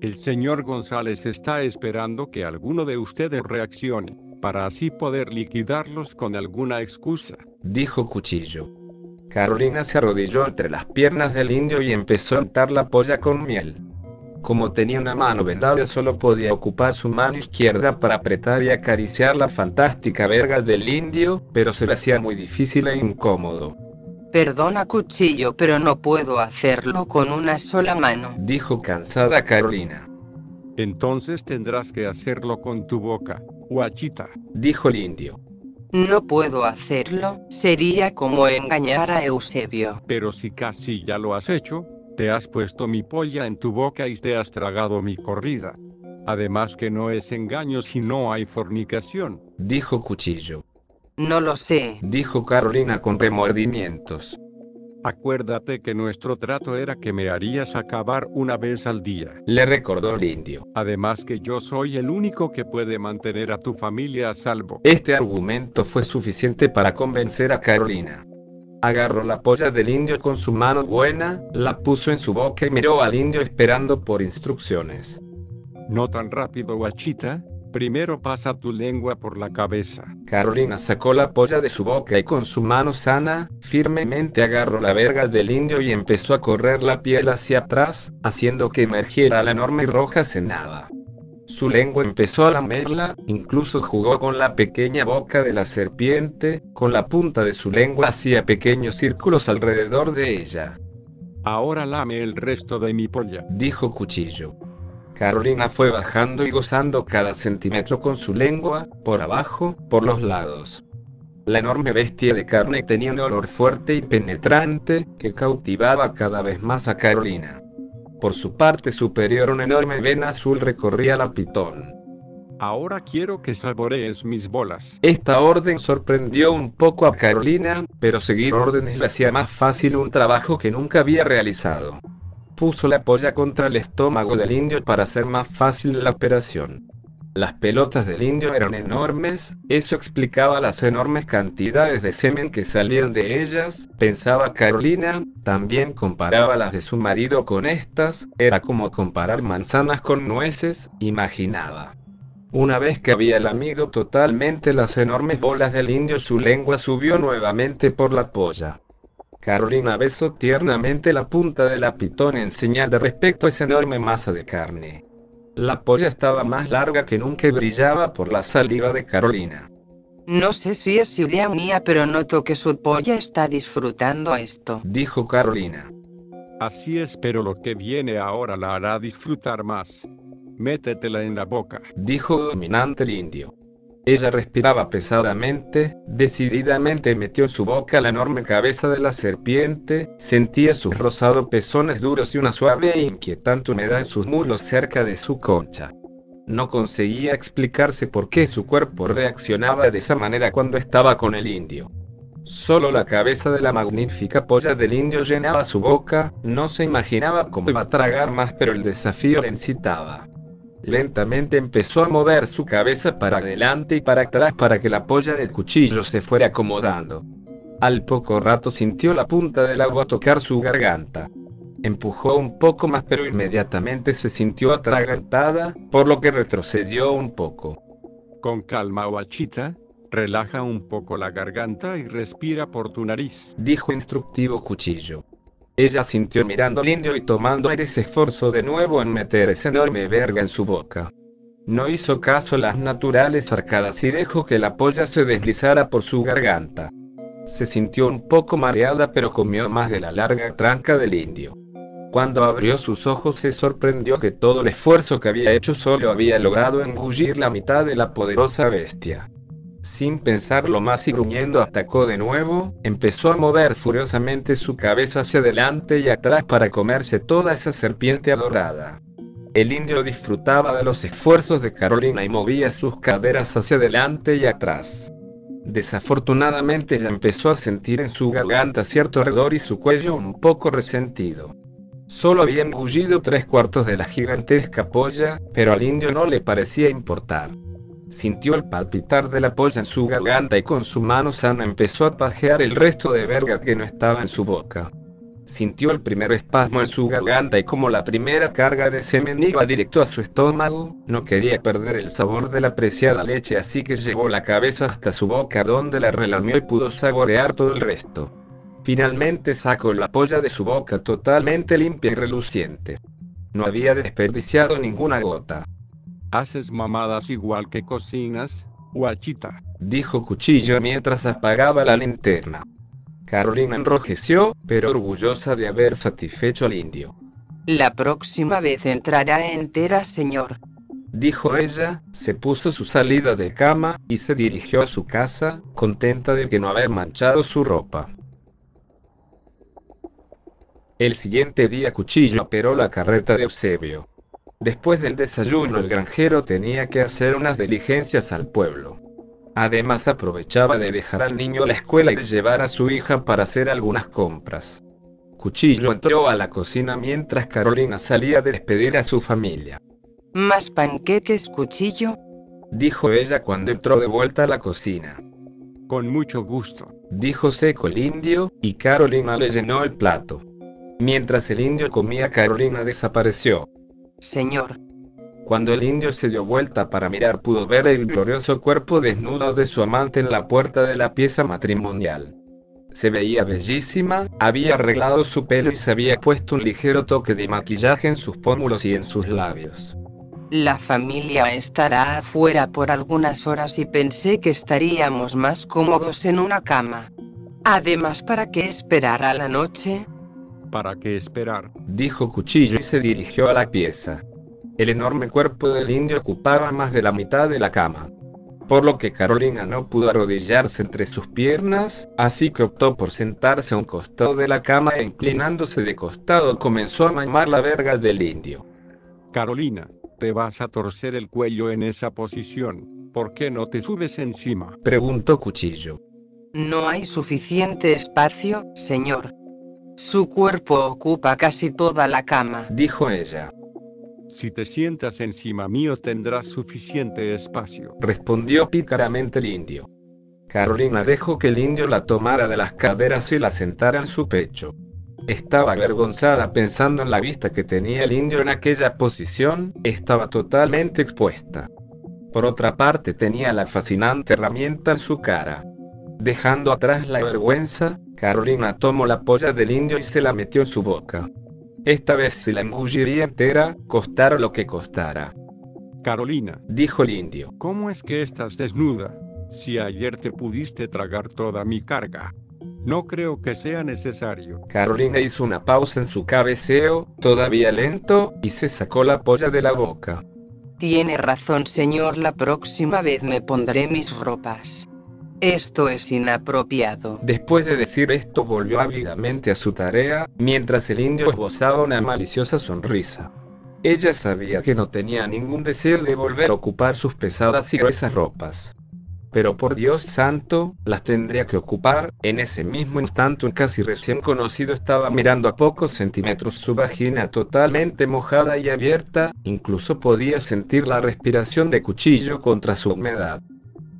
El señor González está esperando que alguno de ustedes reaccione, para así poder liquidarlos con alguna excusa. Dijo Cuchillo. Carolina se arrodilló entre las piernas del indio y empezó a untar la polla con miel. Como tenía una mano vendada solo podía ocupar su mano izquierda para apretar y acariciar la fantástica verga del indio, pero se le hacía muy difícil e incómodo. Perdona cuchillo, pero no puedo hacerlo con una sola mano. Dijo cansada Carolina. Entonces tendrás que hacerlo con tu boca, guachita. Dijo el indio. No puedo hacerlo, sería como engañar a Eusebio. Pero si casi ya lo has hecho, te has puesto mi polla en tu boca y te has tragado mi corrida. Además que no es engaño si no hay fornicación. Dijo Cuchillo. No lo sé. Dijo Carolina con remordimientos. Acuérdate que nuestro trato era que me harías acabar una vez al día. Le recordó el indio. Además que yo soy el único que puede mantener a tu familia a salvo. Este argumento fue suficiente para convencer a Carolina. Agarró la polla del indio con su mano buena, la puso en su boca y miró al indio esperando por instrucciones. No tan rápido, guachita, Primero pasa tu lengua por la cabeza. Carolina sacó la polla de su boca y con su mano sana, firmemente agarró la verga del indio y empezó a correr la piel hacia atrás, haciendo que emergiera la enorme y roja cenada. Su lengua empezó a lamerla, incluso jugó con la pequeña boca de la serpiente, con la punta de su lengua hacía pequeños círculos alrededor de ella. Ahora lame el resto de mi polla, dijo Cuchillo. Carolina fue bajando y gozando cada centímetro con su lengua, por abajo, por los lados. La enorme bestia de carne tenía un olor fuerte y penetrante, que cautivaba cada vez más a Carolina. Por su parte superior una enorme vena azul recorría la pitón. Ahora quiero que saborees mis bolas. Esta orden sorprendió un poco a Carolina, pero seguir órdenes le hacía más fácil un trabajo que nunca había realizado puso la polla contra el estómago del indio para hacer más fácil la operación. Las pelotas del indio eran enormes, eso explicaba las enormes cantidades de semen que salían de ellas, pensaba Carolina, también comparaba las de su marido con estas, era como comparar manzanas con nueces, imaginaba. Una vez que había el amigo totalmente las enormes bolas del indio, su lengua subió nuevamente por la polla. Carolina besó tiernamente la punta de la pitón en señal de respeto a esa enorme masa de carne. La polla estaba más larga que nunca y brillaba por la saliva de Carolina. No sé si es idea mía, pero noto que su polla está disfrutando esto. Dijo Carolina. Así es, pero lo que viene ahora la hará disfrutar más. Métetela en la boca. Dijo dominante el indio. Ella respiraba pesadamente, decididamente metió en su boca la enorme cabeza de la serpiente, sentía sus rosados pezones duros y una suave e inquietante humedad en sus muslos cerca de su concha. No conseguía explicarse por qué su cuerpo reaccionaba de esa manera cuando estaba con el indio. Solo la cabeza de la magnífica polla del indio llenaba su boca, no se imaginaba cómo iba a tragar más pero el desafío le incitaba. Lentamente empezó a mover su cabeza para adelante y para atrás para que la polla del cuchillo se fuera acomodando. Al poco rato sintió la punta del agua tocar su garganta. Empujó un poco más pero inmediatamente se sintió atragantada, por lo que retrocedió un poco. Con calma, guachita, relaja un poco la garganta y respira por tu nariz, dijo instructivo Cuchillo. Ella sintió mirando al indio y tomando aire se esforzó de nuevo en meter esa enorme verga en su boca. No hizo caso a las naturales arcadas y dejó que la polla se deslizara por su garganta. Se sintió un poco mareada pero comió más de la larga tranca del indio. Cuando abrió sus ojos se sorprendió que todo el esfuerzo que había hecho solo había logrado engullir la mitad de la poderosa bestia. Sin pensarlo más y gruñendo atacó de nuevo, empezó a mover furiosamente su cabeza hacia adelante y atrás para comerse toda esa serpiente adorada. El indio disfrutaba de los esfuerzos de Carolina y movía sus caderas hacia adelante y atrás. Desafortunadamente ya empezó a sentir en su garganta cierto ardor y su cuello un poco resentido. Solo había engullido tres cuartos de la gigantesca polla, pero al indio no le parecía importar. Sintió el palpitar de la polla en su garganta y con su mano sana empezó a pajear el resto de verga que no estaba en su boca. Sintió el primer espasmo en su garganta y como la primera carga de semen iba directo a su estómago, no quería perder el sabor de la preciada leche así que llevó la cabeza hasta su boca donde la relamió y pudo saborear todo el resto. Finalmente sacó la polla de su boca totalmente limpia y reluciente. No había desperdiciado ninguna gota. ¿Haces mamadas igual que cocinas, guachita? Dijo Cuchillo mientras apagaba la linterna. Carolina enrojeció, pero orgullosa de haber satisfecho al indio. La próxima vez entrará entera, señor. Dijo ella, se puso su salida de cama, y se dirigió a su casa, contenta de que no haber manchado su ropa. El siguiente día Cuchillo operó la carreta de Eusebio. Después del desayuno el granjero tenía que hacer unas diligencias al pueblo. Además aprovechaba de dejar al niño a la escuela y de llevar a su hija para hacer algunas compras. Cuchillo entró a la cocina mientras Carolina salía a despedir a su familia. ¿Más panqueques, cuchillo? Dijo ella cuando entró de vuelta a la cocina. Con mucho gusto. Dijo seco el indio, y Carolina le llenó el plato. Mientras el indio comía Carolina desapareció. Señor, cuando el indio se dio vuelta para mirar pudo ver el glorioso cuerpo desnudo de su amante en la puerta de la pieza matrimonial. Se veía bellísima, había arreglado su pelo y se había puesto un ligero toque de maquillaje en sus pómulos y en sus labios. La familia estará afuera por algunas horas y pensé que estaríamos más cómodos en una cama. Además, ¿para qué esperar a la noche? ¿Para qué esperar? Dijo Cuchillo y se dirigió a la pieza. El enorme cuerpo del indio ocupaba más de la mitad de la cama. Por lo que Carolina no pudo arrodillarse entre sus piernas, así que optó por sentarse a un costado de la cama e inclinándose de costado comenzó a mamar la verga del indio. Carolina, te vas a torcer el cuello en esa posición. ¿Por qué no te subes encima? Preguntó Cuchillo. No hay suficiente espacio, señor. Su cuerpo ocupa casi toda la cama, dijo ella. Si te sientas encima mío tendrás suficiente espacio, respondió pícaramente el indio. Carolina dejó que el indio la tomara de las caderas y la sentara en su pecho. Estaba avergonzada pensando en la vista que tenía el indio en aquella posición, estaba totalmente expuesta. Por otra parte tenía la fascinante herramienta en su cara. Dejando atrás la vergüenza, Carolina tomó la polla del indio y se la metió en su boca. Esta vez se la engulliría entera, costara lo que costara. Carolina, dijo el indio, ¿cómo es que estás desnuda? Si ayer te pudiste tragar toda mi carga. No creo que sea necesario. Carolina hizo una pausa en su cabeceo, todavía lento, y se sacó la polla de la boca. Tiene razón, señor. La próxima vez me pondré mis ropas. Esto es inapropiado. Después de decir esto volvió ávidamente a su tarea, mientras el indio esbozaba una maliciosa sonrisa. Ella sabía que no tenía ningún deseo de volver a ocupar sus pesadas y gruesas ropas. Pero por Dios santo, las tendría que ocupar. En ese mismo instante un casi recién conocido estaba mirando a pocos centímetros su vagina totalmente mojada y abierta, incluso podía sentir la respiración de cuchillo contra su humedad.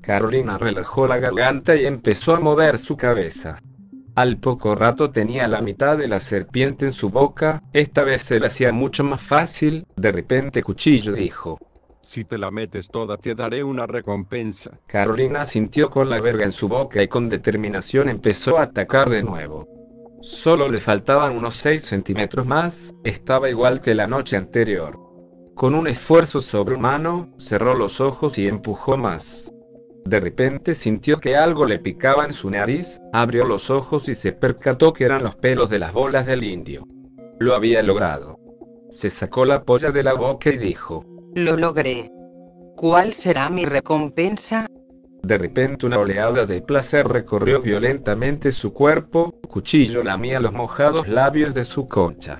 Carolina relajó la garganta y empezó a mover su cabeza. Al poco rato tenía la mitad de la serpiente en su boca, esta vez se le hacía mucho más fácil, de repente Cuchillo dijo. Si te la metes toda te daré una recompensa. Carolina sintió con la verga en su boca y con determinación empezó a atacar de nuevo. Solo le faltaban unos 6 centímetros más, estaba igual que la noche anterior. Con un esfuerzo sobrehumano, cerró los ojos y empujó más. De repente sintió que algo le picaba en su nariz, abrió los ojos y se percató que eran los pelos de las bolas del indio. Lo había logrado. Se sacó la polla de la boca y dijo, Lo logré. ¿Cuál será mi recompensa? De repente una oleada de placer recorrió violentamente su cuerpo, cuchillo lamía los mojados labios de su concha.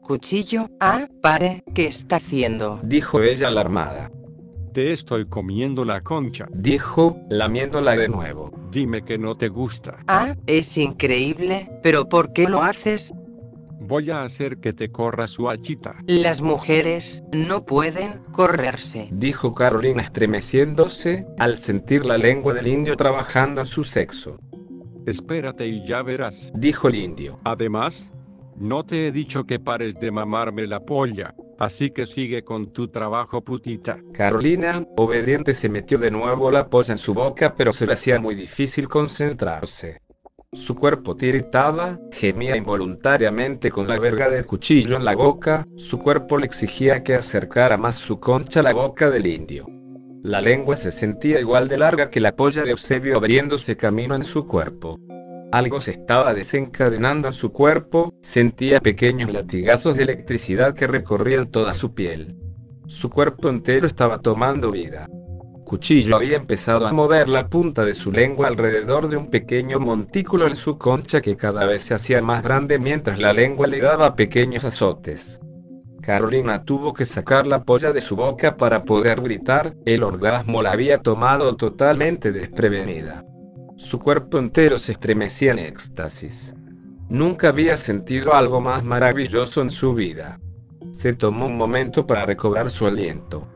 Cuchillo, ah, pare, ¿qué está haciendo? Dijo ella alarmada. Te estoy comiendo la concha. Dijo, lamiéndola de nuevo. Dime que no te gusta. Ah, es increíble, pero ¿por qué lo haces? Voy a hacer que te corra su hachita. Las mujeres no pueden correrse. Dijo Carolina estremeciéndose al sentir la lengua del indio trabajando en su sexo. Espérate y ya verás. Dijo el indio. Además, no te he dicho que pares de mamarme la polla, así que sigue con tu trabajo putita. Carolina, obediente, se metió de nuevo la polla en su boca, pero se le hacía muy difícil concentrarse. Su cuerpo tiritaba, gemía involuntariamente con la verga del cuchillo en la boca, su cuerpo le exigía que acercara más su concha a la boca del indio. La lengua se sentía igual de larga que la polla de Eusebio abriéndose camino en su cuerpo. Algo se estaba desencadenando en su cuerpo, sentía pequeños latigazos de electricidad que recorrían toda su piel. Su cuerpo entero estaba tomando vida. Cuchillo había empezado a mover la punta de su lengua alrededor de un pequeño montículo en su concha que cada vez se hacía más grande mientras la lengua le daba pequeños azotes. Carolina tuvo que sacar la polla de su boca para poder gritar, el orgasmo la había tomado totalmente desprevenida. Su cuerpo entero se estremecía en éxtasis. Nunca había sentido algo más maravilloso en su vida. Se tomó un momento para recobrar su aliento.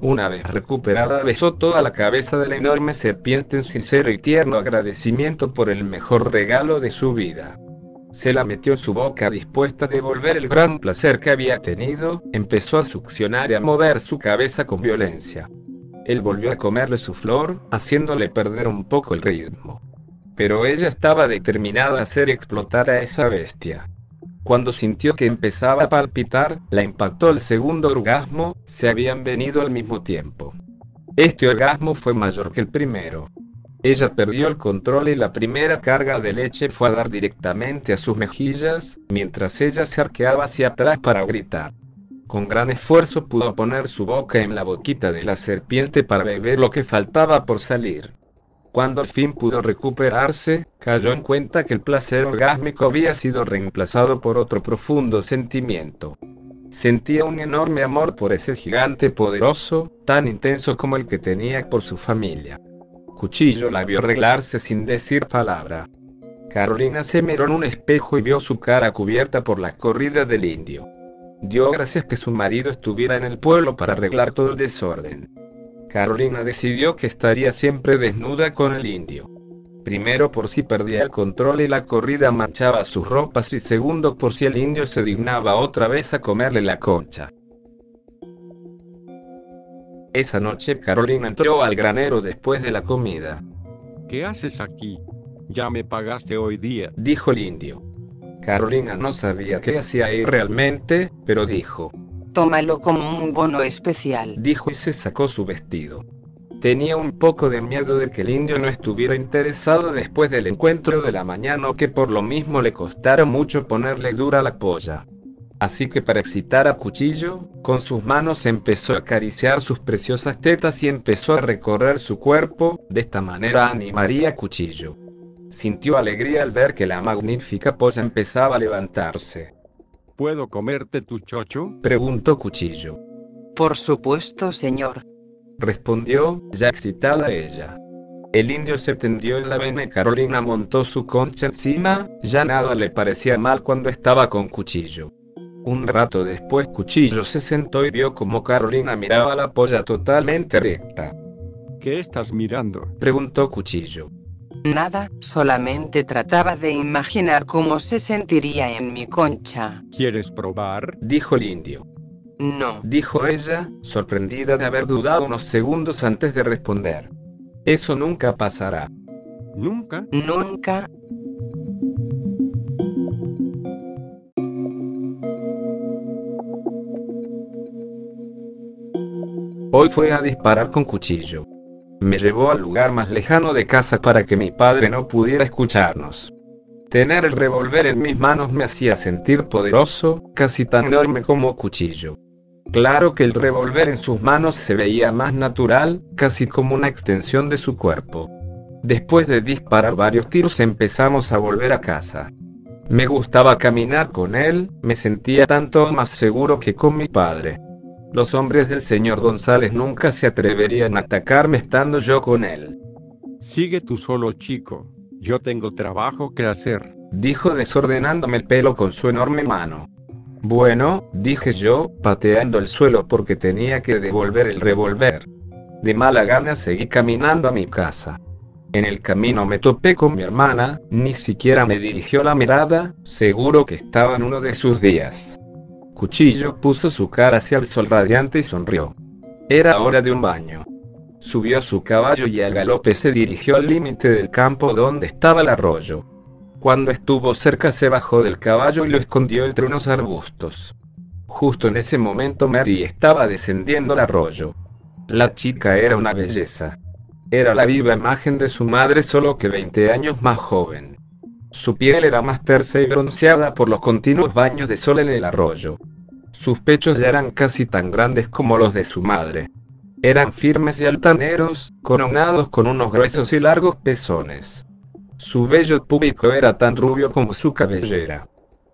Una vez recuperada besó toda la cabeza de la enorme serpiente en sincero y tierno agradecimiento por el mejor regalo de su vida. Se la metió en su boca dispuesta a devolver el gran placer que había tenido, empezó a succionar y a mover su cabeza con violencia. Él volvió a comerle su flor, haciéndole perder un poco el ritmo. Pero ella estaba determinada a hacer explotar a esa bestia. Cuando sintió que empezaba a palpitar, la impactó el segundo orgasmo, se habían venido al mismo tiempo. Este orgasmo fue mayor que el primero. Ella perdió el control y la primera carga de leche fue a dar directamente a sus mejillas, mientras ella se arqueaba hacia atrás para gritar. Con gran esfuerzo pudo poner su boca en la boquita de la serpiente para beber lo que faltaba por salir. Cuando al fin pudo recuperarse, cayó en cuenta que el placer orgásmico había sido reemplazado por otro profundo sentimiento. Sentía un enorme amor por ese gigante poderoso, tan intenso como el que tenía por su familia. Cuchillo la vio arreglarse sin decir palabra. Carolina se miró en un espejo y vio su cara cubierta por la corrida del indio. Dio gracias que su marido estuviera en el pueblo para arreglar todo el desorden. Carolina decidió que estaría siempre desnuda con el indio. Primero por si perdía el control y la corrida manchaba sus ropas y segundo por si el indio se dignaba otra vez a comerle la concha. Esa noche Carolina entró al granero después de la comida. ¿Qué haces aquí? Ya me pagaste hoy día, dijo el indio. Carolina no sabía qué hacía ahí realmente, pero dijo, Tómalo como un bono especial. Dijo y se sacó su vestido. Tenía un poco de miedo de que el indio no estuviera interesado después del encuentro de la mañana o que por lo mismo le costara mucho ponerle dura la polla. Así que para excitar a Cuchillo, con sus manos empezó a acariciar sus preciosas tetas y empezó a recorrer su cuerpo, de esta manera animaría a Cuchillo. Sintió alegría al ver que la magnífica polla empezaba a levantarse. ¿Puedo comerte tu chocho? Preguntó Cuchillo. Por supuesto, señor. Respondió, ya excitada ella. El indio se tendió en la vena y Carolina montó su concha encima, ya nada le parecía mal cuando estaba con Cuchillo. Un rato después Cuchillo se sentó y vio como Carolina miraba la polla totalmente recta. ¿Qué estás mirando? Preguntó Cuchillo. Nada, solamente trataba de imaginar cómo se sentiría en mi concha. ¿Quieres probar? Dijo el indio. No. Dijo ella, sorprendida de haber dudado unos segundos antes de responder. Eso nunca pasará. ¿Nunca? Nunca. Hoy fue a disparar con cuchillo. Me llevó al lugar más lejano de casa para que mi padre no pudiera escucharnos. Tener el revólver en mis manos me hacía sentir poderoso, casi tan enorme como cuchillo. Claro que el revólver en sus manos se veía más natural, casi como una extensión de su cuerpo. Después de disparar varios tiros empezamos a volver a casa. Me gustaba caminar con él, me sentía tanto más seguro que con mi padre. Los hombres del señor González nunca se atreverían a atacarme estando yo con él. Sigue tú solo, chico. Yo tengo trabajo que hacer, dijo desordenándome el pelo con su enorme mano. Bueno, dije yo, pateando el suelo porque tenía que devolver el revólver. De mala gana seguí caminando a mi casa. En el camino me topé con mi hermana, ni siquiera me dirigió la mirada, seguro que estaba en uno de sus días. Cuchillo puso su cara hacia el sol radiante y sonrió. Era hora de un baño. Subió a su caballo y a galope se dirigió al límite del campo donde estaba el arroyo. Cuando estuvo cerca se bajó del caballo y lo escondió entre unos arbustos. Justo en ese momento Mary estaba descendiendo el arroyo. La chica era una belleza. Era la viva imagen de su madre solo que 20 años más joven. Su piel era más tersa y bronceada por los continuos baños de sol en el arroyo. Sus pechos ya eran casi tan grandes como los de su madre. Eran firmes y altaneros, coronados con unos gruesos y largos pezones. Su vello púbico era tan rubio como su cabellera.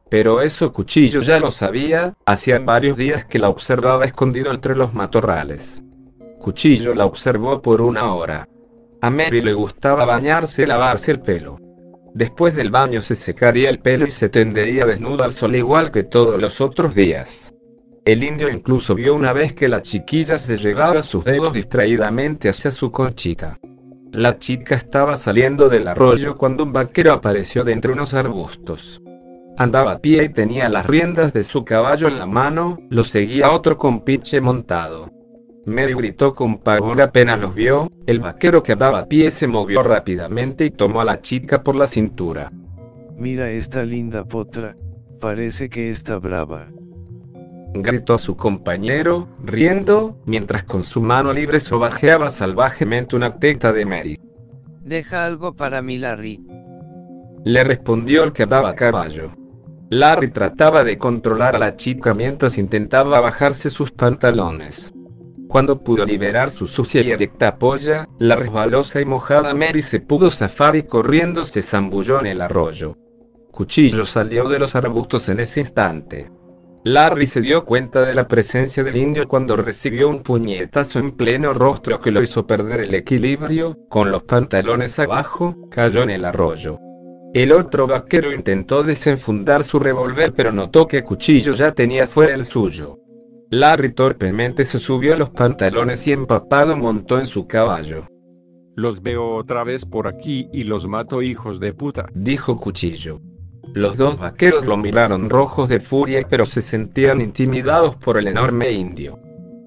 Pero eso Cuchillo ya lo sabía, hacía varios días que la observaba escondido entre los matorrales. Cuchillo la observó por una hora. A Mary le gustaba bañarse y lavarse el pelo. Después del baño se secaría el pelo y se tendería desnuda al sol igual que todos los otros días. El indio incluso vio una vez que la chiquilla se llevaba sus dedos distraídamente hacia su conchita. La chica estaba saliendo del arroyo cuando un vaquero apareció de entre unos arbustos. Andaba a pie y tenía las riendas de su caballo en la mano, lo seguía otro con pinche montado. Mary gritó con pavor apenas los vio, el vaquero que andaba a pie se movió rápidamente y tomó a la chica por la cintura. Mira esta linda potra, parece que está brava. Gritó a su compañero, riendo, mientras con su mano libre sobajeaba salvajemente una teta de Mary. Deja algo para mí, Larry. Le respondió el que andaba a caballo. Larry trataba de controlar a la chica mientras intentaba bajarse sus pantalones. Cuando pudo liberar su sucia y erecta polla, la resbalosa y mojada Mary se pudo zafar y corriendo se zambulló en el arroyo. Cuchillo salió de los arbustos en ese instante. Larry se dio cuenta de la presencia del indio cuando recibió un puñetazo en pleno rostro que lo hizo perder el equilibrio, con los pantalones abajo, cayó en el arroyo. El otro vaquero intentó desenfundar su revólver pero notó que Cuchillo ya tenía fuera el suyo. Larry torpemente se subió a los pantalones y empapado montó en su caballo. Los veo otra vez por aquí y los mato hijos de puta, dijo Cuchillo. Los dos vaqueros lo miraron rojos de furia pero se sentían intimidados por el enorme indio.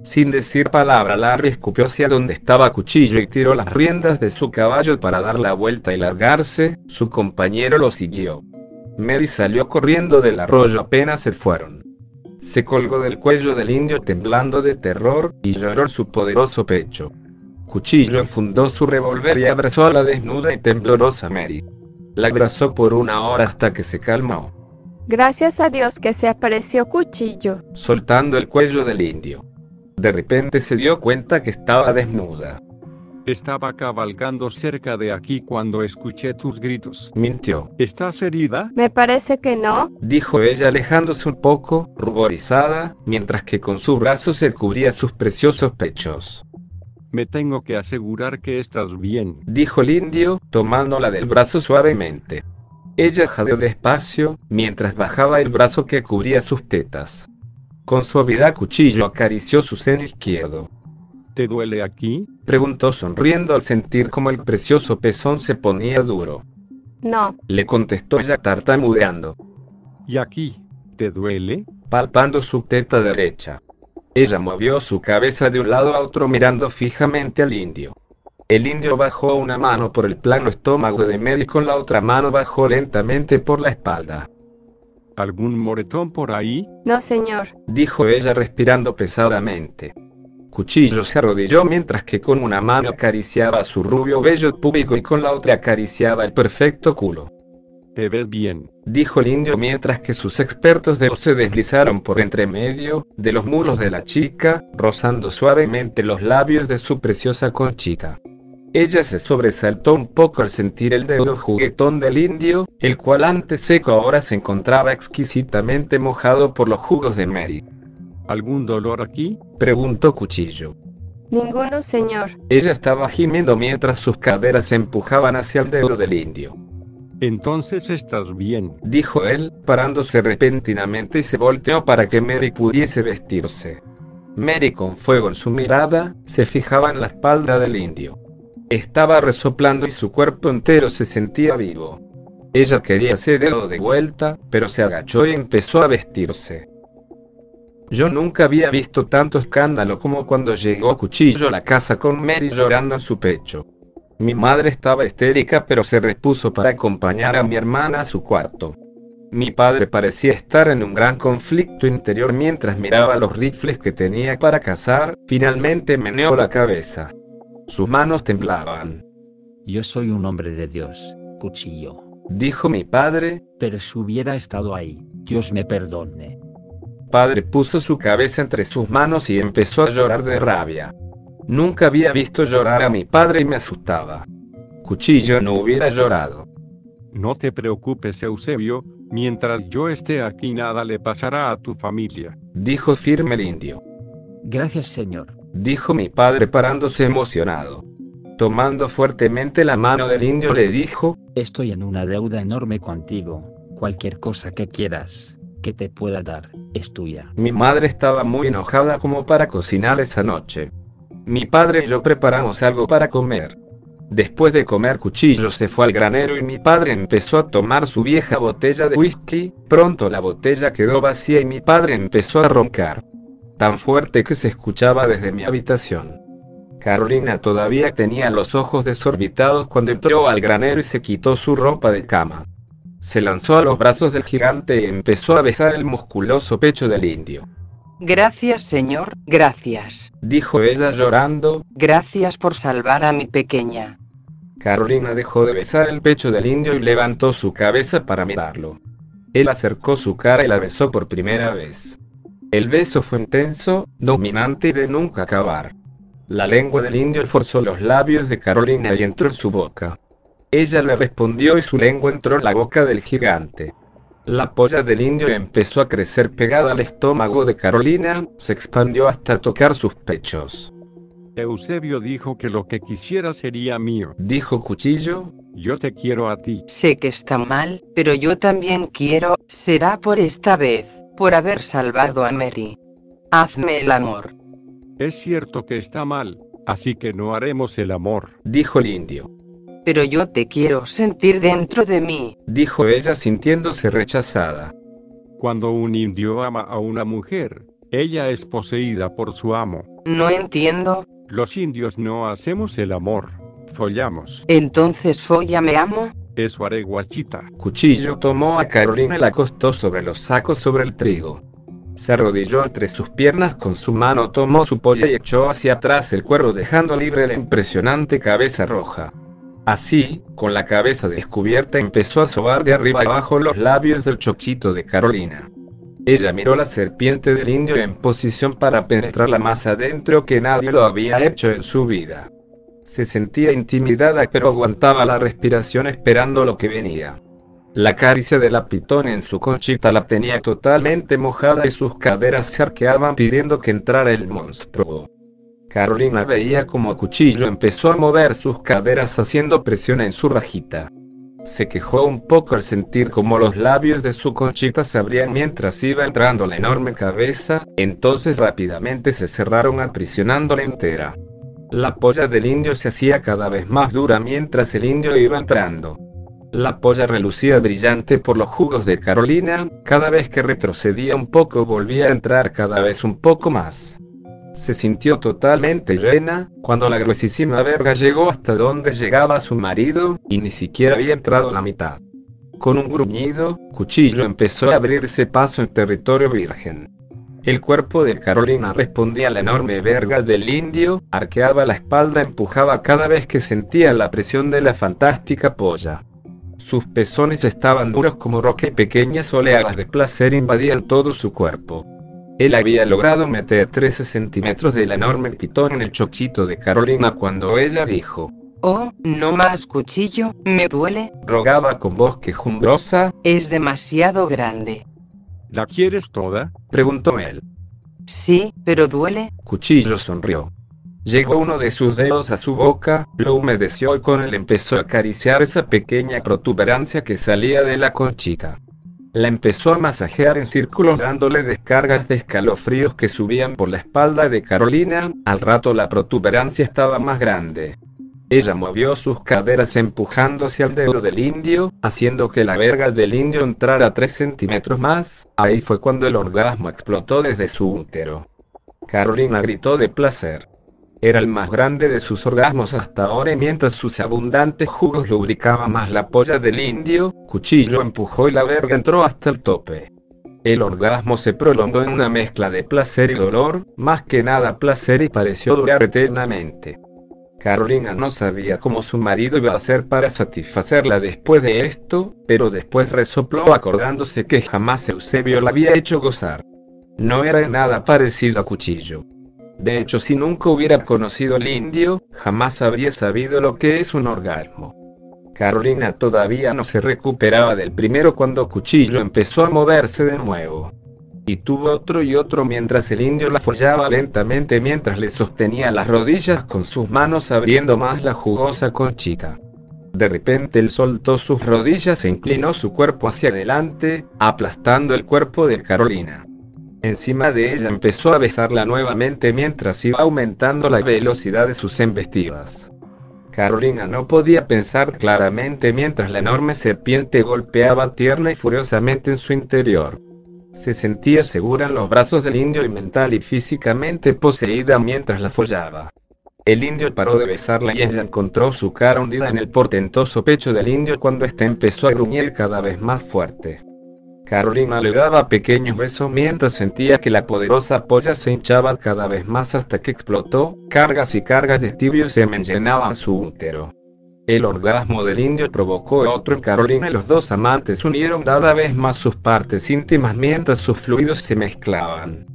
Sin decir palabra, Larry escupió hacia donde estaba Cuchillo y tiró las riendas de su caballo para dar la vuelta y largarse, su compañero lo siguió. Mary salió corriendo del arroyo apenas se fueron se colgó del cuello del indio temblando de terror, y lloró su poderoso pecho. Cuchillo enfundó su revólver y abrazó a la desnuda y temblorosa Mary. La abrazó por una hora hasta que se calmó. Gracias a Dios que se apareció Cuchillo. Soltando el cuello del indio. De repente se dio cuenta que estaba desnuda. Estaba cabalgando cerca de aquí cuando escuché tus gritos. Mintió. ¿Estás herida? Me parece que no, dijo ella alejándose un poco, ruborizada, mientras que con su brazo se cubría sus preciosos pechos. Me tengo que asegurar que estás bien, dijo el indio, tomándola del brazo suavemente. Ella jadeó despacio, mientras bajaba el brazo que cubría sus tetas. Con suavidad cuchillo acarició su seno izquierdo. ¿Te duele aquí? Preguntó sonriendo al sentir como el precioso pezón se ponía duro. No. Le contestó ella tartamudeando. ¿Y aquí? ¿Te duele? Palpando su teta derecha. Ella movió su cabeza de un lado a otro mirando fijamente al indio. El indio bajó una mano por el plano estómago de Mary y con la otra mano bajó lentamente por la espalda. ¿Algún moretón por ahí? No, señor. Dijo ella respirando pesadamente. Cuchillo se arrodilló mientras que con una mano acariciaba su rubio vello público y con la otra acariciaba el perfecto culo. Te ves bien, dijo el indio mientras que sus expertos dedos se deslizaron por entre medio de los mulos de la chica, rozando suavemente los labios de su preciosa conchita. Ella se sobresaltó un poco al sentir el dedo juguetón del indio, el cual antes seco ahora se encontraba exquisitamente mojado por los jugos de Mary. ¿Algún dolor aquí? preguntó Cuchillo. Ninguno, señor. Ella estaba gimiendo mientras sus caderas se empujaban hacia el dedo del indio. Entonces estás bien, dijo él, parándose repentinamente y se volteó para que Mary pudiese vestirse. Mary con fuego en su mirada, se fijaba en la espalda del indio. Estaba resoplando y su cuerpo entero se sentía vivo. Ella quería cederlo de vuelta, pero se agachó y empezó a vestirse. Yo nunca había visto tanto escándalo como cuando llegó Cuchillo a la casa con Mary llorando en su pecho. Mi madre estaba histérica pero se repuso para acompañar a mi hermana a su cuarto. Mi padre parecía estar en un gran conflicto interior mientras miraba los rifles que tenía para cazar, finalmente meneó la cabeza. Sus manos temblaban. Yo soy un hombre de Dios, cuchillo. Dijo mi padre, pero si hubiera estado ahí, Dios me perdone. Padre puso su cabeza entre sus manos y empezó a llorar de rabia. Nunca había visto llorar a mi padre y me asustaba. Cuchillo no hubiera llorado. No te preocupes, Eusebio, mientras yo esté aquí nada le pasará a tu familia. Dijo firme el indio. Gracias, señor dijo mi padre parándose emocionado. Tomando fuertemente la mano del indio le dijo, Estoy en una deuda enorme contigo, cualquier cosa que quieras, que te pueda dar, es tuya. Mi madre estaba muy enojada como para cocinar esa noche. Mi padre y yo preparamos algo para comer. Después de comer cuchillo se fue al granero y mi padre empezó a tomar su vieja botella de whisky, pronto la botella quedó vacía y mi padre empezó a roncar tan fuerte que se escuchaba desde mi habitación. Carolina todavía tenía los ojos desorbitados cuando entró al granero y se quitó su ropa de cama. Se lanzó a los brazos del gigante y empezó a besar el musculoso pecho del indio. Gracias, señor, gracias, dijo ella llorando. Gracias por salvar a mi pequeña. Carolina dejó de besar el pecho del indio y levantó su cabeza para mirarlo. Él acercó su cara y la besó por primera vez. El beso fue intenso, dominante y de nunca acabar. La lengua del indio forzó los labios de Carolina y entró en su boca. Ella le respondió y su lengua entró en la boca del gigante. La polla del indio empezó a crecer pegada al estómago de Carolina, se expandió hasta tocar sus pechos. Eusebio dijo que lo que quisiera sería mío. Dijo Cuchillo. Yo te quiero a ti. Sé que está mal, pero yo también quiero, será por esta vez por haber salvado a Mary. Hazme el amor. Es cierto que está mal, así que no haremos el amor, dijo el indio. Pero yo te quiero sentir dentro de mí, dijo ella sintiéndose rechazada. Cuando un indio ama a una mujer, ella es poseída por su amo. No entiendo. Los indios no hacemos el amor, follamos. Entonces folla amo. Eso haré guachita. Cuchillo tomó a Carolina y la acostó sobre los sacos sobre el trigo. Se arrodilló entre sus piernas con su mano, tomó su polla y echó hacia atrás el cuervo dejando libre la impresionante cabeza roja. Así, con la cabeza descubierta empezó a sobar de arriba abajo los labios del chochito de Carolina. Ella miró la serpiente del indio en posición para penetrarla más adentro que nadie lo había hecho en su vida. Se sentía intimidada pero aguantaba la respiración esperando lo que venía. La caricia de la pitón en su conchita la tenía totalmente mojada y sus caderas se arqueaban pidiendo que entrara el monstruo. Carolina veía como cuchillo empezó a mover sus caderas haciendo presión en su rajita. Se quejó un poco al sentir como los labios de su conchita se abrían mientras iba entrando la enorme cabeza, entonces rápidamente se cerraron aprisionándola entera. La polla del indio se hacía cada vez más dura mientras el indio iba entrando. La polla relucía brillante por los jugos de Carolina, cada vez que retrocedía un poco volvía a entrar cada vez un poco más. Se sintió totalmente llena, cuando la gruesísima verga llegó hasta donde llegaba su marido, y ni siquiera había entrado la mitad. Con un gruñido, Cuchillo empezó a abrirse paso en territorio virgen. El cuerpo de Carolina respondía a la enorme verga del indio, arqueaba la espalda, empujaba cada vez que sentía la presión de la fantástica polla. Sus pezones estaban duros como roca y pequeñas oleadas de placer invadían todo su cuerpo. Él había logrado meter 13 centímetros del enorme pitón en el chochito de Carolina cuando ella dijo, Oh, no más cuchillo, me duele. Rogaba con voz quejumbrosa. Es demasiado grande. ¿La quieres toda? Preguntó él. Sí, pero duele. Cuchillo sonrió. Llegó uno de sus dedos a su boca, lo humedeció y con él empezó a acariciar esa pequeña protuberancia que salía de la conchita. La empezó a masajear en círculos dándole descargas de escalofríos que subían por la espalda de Carolina, al rato la protuberancia estaba más grande. Ella movió sus caderas empujando hacia el dedo del indio, haciendo que la verga del indio entrara tres centímetros más, ahí fue cuando el orgasmo explotó desde su útero. Carolina gritó de placer. Era el más grande de sus orgasmos hasta ahora y mientras sus abundantes jugos lubricaban más la polla del indio, Cuchillo empujó y la verga entró hasta el tope. El orgasmo se prolongó en una mezcla de placer y dolor, más que nada placer y pareció durar eternamente. Carolina no sabía cómo su marido iba a hacer para satisfacerla después de esto, pero después resopló acordándose que jamás Eusebio la había hecho gozar. No era nada parecido a cuchillo. De hecho, si nunca hubiera conocido al indio, jamás habría sabido lo que es un orgasmo. Carolina todavía no se recuperaba del primero cuando Cuchillo empezó a moverse de nuevo y tuvo otro y otro mientras el indio la follaba lentamente mientras le sostenía las rodillas con sus manos abriendo más la jugosa conchita. De repente él soltó sus rodillas e inclinó su cuerpo hacia adelante, aplastando el cuerpo de Carolina. Encima de ella empezó a besarla nuevamente mientras iba aumentando la velocidad de sus embestidas. Carolina no podía pensar claramente mientras la enorme serpiente golpeaba tierna y furiosamente en su interior. Se sentía segura en los brazos del indio y mental y físicamente poseída mientras la follaba. El indio paró de besarla y ella encontró su cara hundida en el portentoso pecho del indio cuando éste empezó a gruñir cada vez más fuerte. Carolina le daba pequeños besos mientras sentía que la poderosa polla se hinchaba cada vez más hasta que explotó, cargas y cargas de tibio semen llenaban su útero. El orgasmo del indio provocó otro en Carolina y los dos amantes unieron cada vez más sus partes íntimas mientras sus fluidos se mezclaban.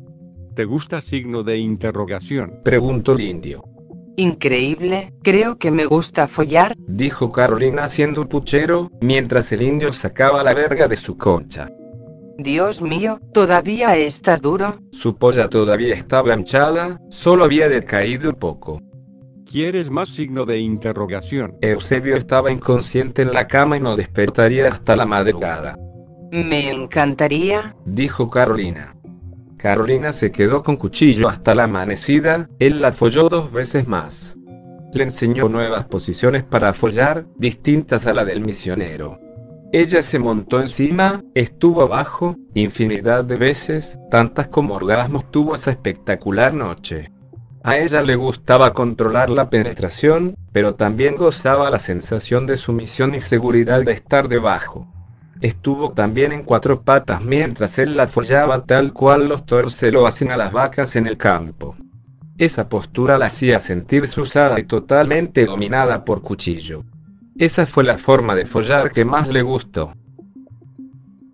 ¿Te gusta signo de interrogación? Preguntó el indio. Increíble, creo que me gusta follar, dijo Carolina haciendo un puchero, mientras el indio sacaba la verga de su concha. Dios mío, ¿todavía estás duro? Su polla todavía estaba hinchada, solo había decaído un poco. ¿Quieres más signo de interrogación? Eusebio estaba inconsciente en la cama y no despertaría hasta la madrugada. Me encantaría, dijo Carolina. Carolina se quedó con cuchillo hasta la amanecida, él la folló dos veces más. Le enseñó nuevas posiciones para follar, distintas a la del misionero. Ella se montó encima, estuvo abajo, infinidad de veces, tantas como orgasmos tuvo esa espectacular noche. A ella le gustaba controlar la penetración, pero también gozaba la sensación de sumisión y seguridad de estar debajo. Estuvo también en cuatro patas mientras él la follaba tal cual los toros lo hacen a las vacas en el campo. Esa postura la hacía sentirse usada y totalmente dominada por cuchillo. Esa fue la forma de follar que más le gustó.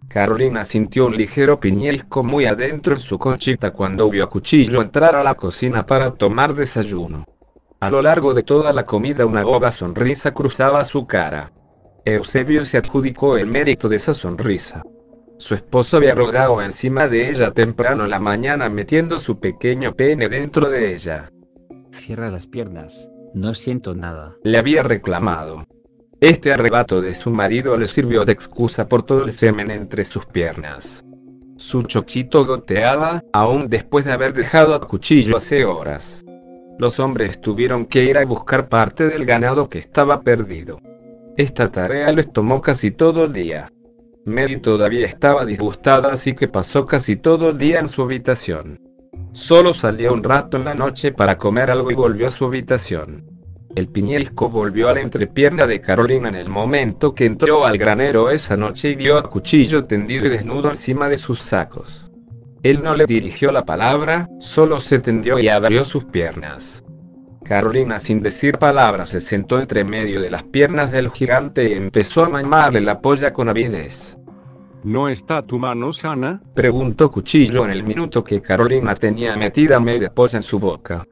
Carolina sintió un ligero piñelco muy adentro en su conchita cuando vio a Cuchillo entrar a la cocina para tomar desayuno. A lo largo de toda la comida una boba sonrisa cruzaba su cara. Eusebio se adjudicó el mérito de esa sonrisa. Su esposo había rogado encima de ella temprano en la mañana metiendo su pequeño pene dentro de ella. Cierra las piernas. No siento nada. Le había reclamado. Este arrebato de su marido le sirvió de excusa por todo el semen entre sus piernas. Su chochito goteaba, aún después de haber dejado a cuchillo hace horas. Los hombres tuvieron que ir a buscar parte del ganado que estaba perdido. Esta tarea les tomó casi todo el día. Mary todavía estaba disgustada así que pasó casi todo el día en su habitación. Solo salió un rato en la noche para comer algo y volvió a su habitación. El piñelco volvió a la entrepierna de Carolina en el momento que entró al granero esa noche y vio a Cuchillo tendido y desnudo encima de sus sacos. Él no le dirigió la palabra, solo se tendió y abrió sus piernas. Carolina sin decir palabras se sentó entre medio de las piernas del gigante y empezó a mamarle la polla con avidez. ¿No está tu mano sana? Preguntó Cuchillo en el minuto que Carolina tenía metida media polla en su boca.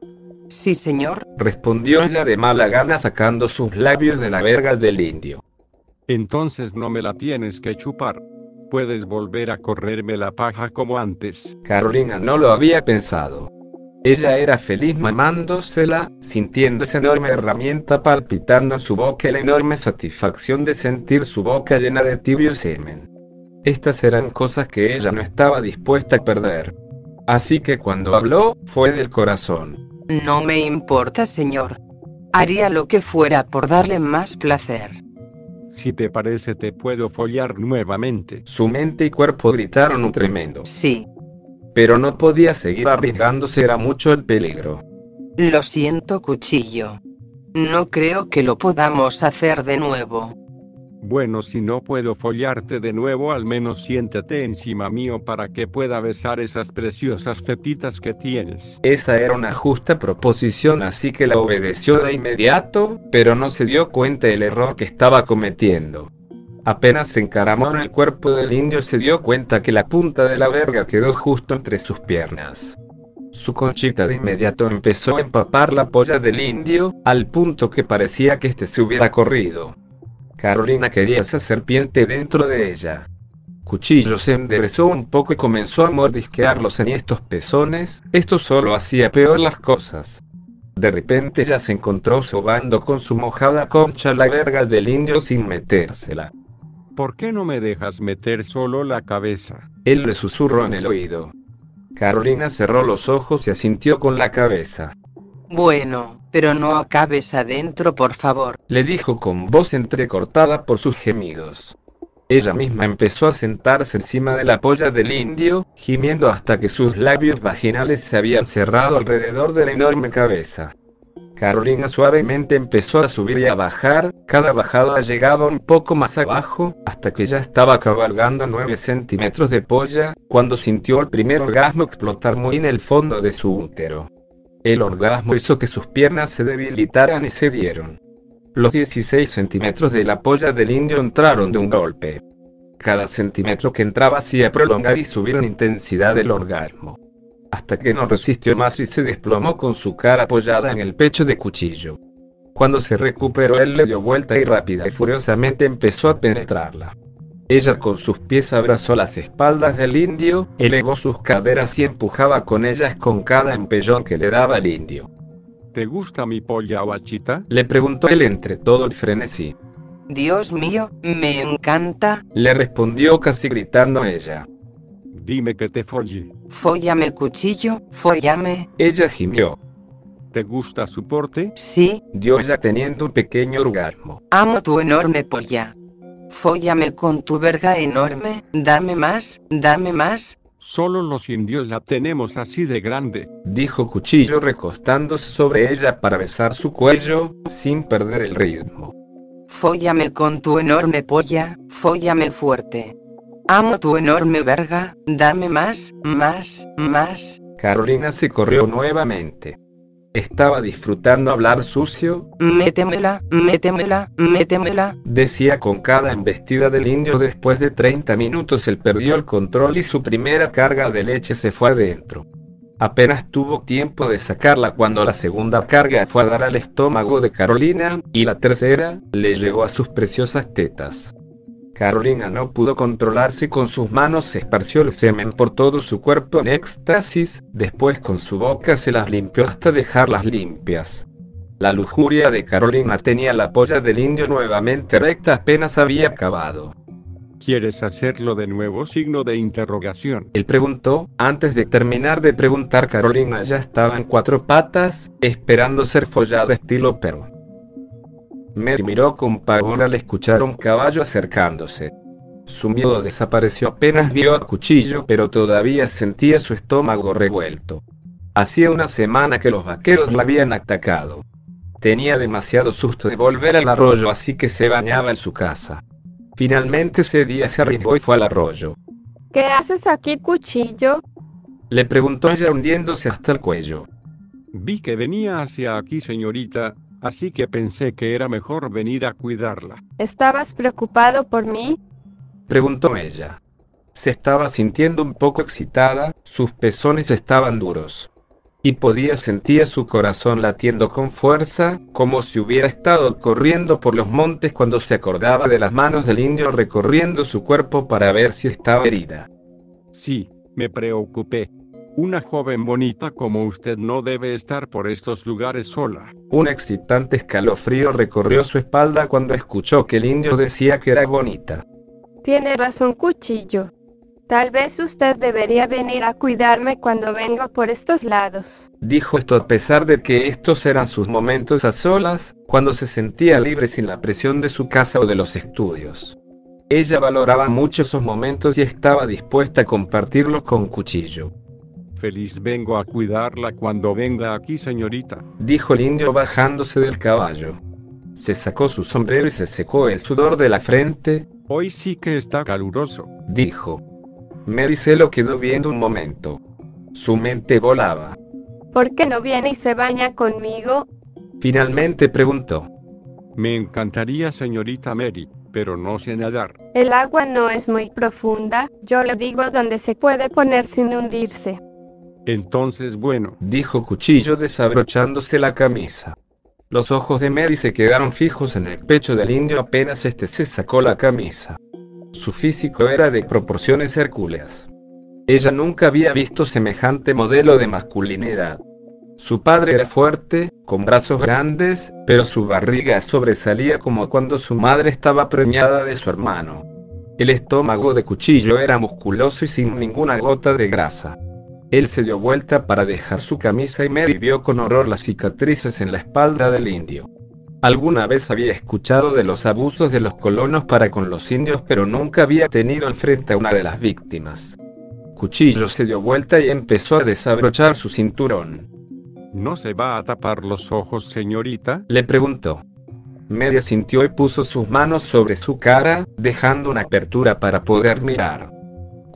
Sí, señor. Respondió ella de mala gana sacando sus labios de la verga del indio. Entonces no me la tienes que chupar. Puedes volver a correrme la paja como antes. Carolina no lo había pensado. Ella era feliz mamándosela, sintiendo esa enorme herramienta palpitando en su boca y la enorme satisfacción de sentir su boca llena de tibio semen. Estas eran cosas que ella no estaba dispuesta a perder. Así que cuando habló, fue del corazón. No me importa, señor. Haría lo que fuera por darle más placer. Si te parece te puedo follar nuevamente. Su mente y cuerpo gritaron un tremendo. Sí. Pero no podía seguir arriesgándose, era mucho el peligro. Lo siento, cuchillo. No creo que lo podamos hacer de nuevo. Bueno, si no puedo follarte de nuevo, al menos siéntate encima mío para que pueda besar esas preciosas tetitas que tienes. Esa era una justa proposición, así que la obedeció de inmediato, pero no se dio cuenta del error que estaba cometiendo. Apenas se encaramó en el cuerpo del indio se dio cuenta que la punta de la verga quedó justo entre sus piernas. Su conchita de inmediato empezó a empapar la polla del indio, al punto que parecía que éste se hubiera corrido. Carolina quería esa serpiente dentro de ella. Cuchillo se enderezó un poco y comenzó a mordisquear los enhiestos pezones, esto solo hacía peor las cosas. De repente ella se encontró sobando con su mojada concha la verga del indio sin metérsela. ¿Por qué no me dejas meter solo la cabeza? Él le susurró en el oído. Carolina cerró los ojos y asintió con la cabeza. Bueno, pero no acabes adentro, por favor. Le dijo con voz entrecortada por sus gemidos. Ella misma empezó a sentarse encima de la polla del indio, gimiendo hasta que sus labios vaginales se habían cerrado alrededor de la enorme cabeza. Carolina suavemente empezó a subir y a bajar, cada bajada llegaba un poco más abajo, hasta que ya estaba cabalgando 9 centímetros de polla, cuando sintió el primer orgasmo explotar muy en el fondo de su útero. El orgasmo hizo que sus piernas se debilitaran y se dieron. Los 16 centímetros de la polla del indio entraron de un golpe. Cada centímetro que entraba hacía prolongar y subir la intensidad del orgasmo. Hasta que no resistió más y se desplomó con su cara apoyada en el pecho de cuchillo. Cuando se recuperó él le dio vuelta y rápida y furiosamente empezó a penetrarla. Ella con sus pies abrazó las espaldas del indio, elevó sus caderas y empujaba con ellas con cada empellón que le daba el indio. ¿Te gusta mi polla guachita? Le preguntó él entre todo el frenesí. Dios mío, me encanta. Le respondió casi gritando ella. Dime que te folle. Fóllame cuchillo, fóllame. Ella gimió. ¿Te gusta su porte? Sí. Dio ella teniendo un pequeño orgasmo. Amo tu enorme polla. Fóllame con tu verga enorme, dame más, dame más. Solo los indios la tenemos así de grande, dijo Cuchillo recostándose sobre ella para besar su cuello, sin perder el ritmo. Fóllame con tu enorme polla, fóllame fuerte. Amo tu enorme verga, dame más, más, más. Carolina se corrió nuevamente. Estaba disfrutando hablar sucio. Métemela, métemela, métemela. Decía con cada embestida del indio después de 30 minutos él perdió el control y su primera carga de leche se fue adentro. Apenas tuvo tiempo de sacarla cuando la segunda carga fue a dar al estómago de Carolina, y la tercera, le llegó a sus preciosas tetas. Carolina no pudo controlarse y con sus manos se esparció el semen por todo su cuerpo en éxtasis, después con su boca se las limpió hasta dejarlas limpias. La lujuria de Carolina tenía la polla del indio nuevamente recta apenas había acabado. ¿Quieres hacerlo de nuevo? Signo de interrogación. Él preguntó, antes de terminar de preguntar Carolina ya estaba en cuatro patas, esperando ser follada estilo perro. Mary miró con pavor al escuchar un caballo acercándose. Su miedo desapareció apenas vio a Cuchillo, pero todavía sentía su estómago revuelto. Hacía una semana que los vaqueros la habían atacado. Tenía demasiado susto de volver al arroyo, así que se bañaba en su casa. Finalmente ese día se arriesgó y fue al arroyo. ¿Qué haces aquí, Cuchillo? Le preguntó ella hundiéndose hasta el cuello. Vi que venía hacia aquí, señorita, así que pensé que era mejor venir a cuidarla. ¿Estabas preocupado por mí? Preguntó ella. Se estaba sintiendo un poco excitada, sus pezones estaban duros. Y podía sentir su corazón latiendo con fuerza, como si hubiera estado corriendo por los montes cuando se acordaba de las manos del indio recorriendo su cuerpo para ver si estaba herida. Sí, me preocupé. Una joven bonita como usted no debe estar por estos lugares sola. Un excitante escalofrío recorrió su espalda cuando escuchó que el indio decía que era bonita. Tiene razón, cuchillo. Tal vez usted debería venir a cuidarme cuando vengo por estos lados. Dijo esto a pesar de que estos eran sus momentos a solas, cuando se sentía libre sin la presión de su casa o de los estudios. Ella valoraba mucho esos momentos y estaba dispuesta a compartirlos con Cuchillo. Feliz vengo a cuidarla cuando venga aquí, señorita. Dijo el indio bajándose del caballo. Se sacó su sombrero y se secó el sudor de la frente. Hoy sí que está caluroso. Dijo. Mary se lo quedó viendo un momento. Su mente volaba. ¿Por qué no viene y se baña conmigo? Finalmente preguntó. Me encantaría, señorita Mary, pero no sé nadar. El agua no es muy profunda, yo le digo dónde se puede poner sin hundirse. Entonces bueno, dijo Cuchillo desabrochándose la camisa. Los ojos de Mary se quedaron fijos en el pecho del indio apenas este se sacó la camisa. Su físico era de proporciones hercúleas. Ella nunca había visto semejante modelo de masculinidad. Su padre era fuerte, con brazos grandes, pero su barriga sobresalía como cuando su madre estaba preñada de su hermano. El estómago de Cuchillo era musculoso y sin ninguna gota de grasa. Él se dio vuelta para dejar su camisa y Mary vio con horror las cicatrices en la espalda del indio. Alguna vez había escuchado de los abusos de los colonos para con los indios, pero nunca había tenido al frente a una de las víctimas. Cuchillo se dio vuelta y empezó a desabrochar su cinturón. ¿No se va a tapar los ojos, señorita? Le preguntó. Mary sintió y puso sus manos sobre su cara, dejando una apertura para poder mirar.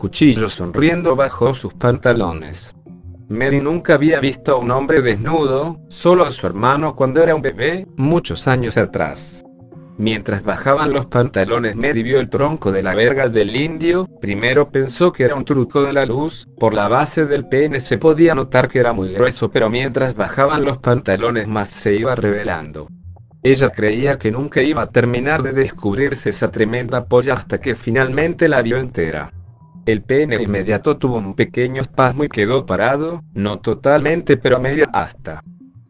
Cuchillo sonriendo bajó sus pantalones. Mary nunca había visto a un hombre desnudo, solo a su hermano cuando era un bebé, muchos años atrás. Mientras bajaban los pantalones Mary vio el tronco de la verga del indio, primero pensó que era un truco de la luz, por la base del pene se podía notar que era muy grueso pero mientras bajaban los pantalones más se iba revelando. Ella creía que nunca iba a terminar de descubrirse esa tremenda polla hasta que finalmente la vio entera. El pene inmediato tuvo un pequeño espasmo y quedó parado, no totalmente pero a media hasta.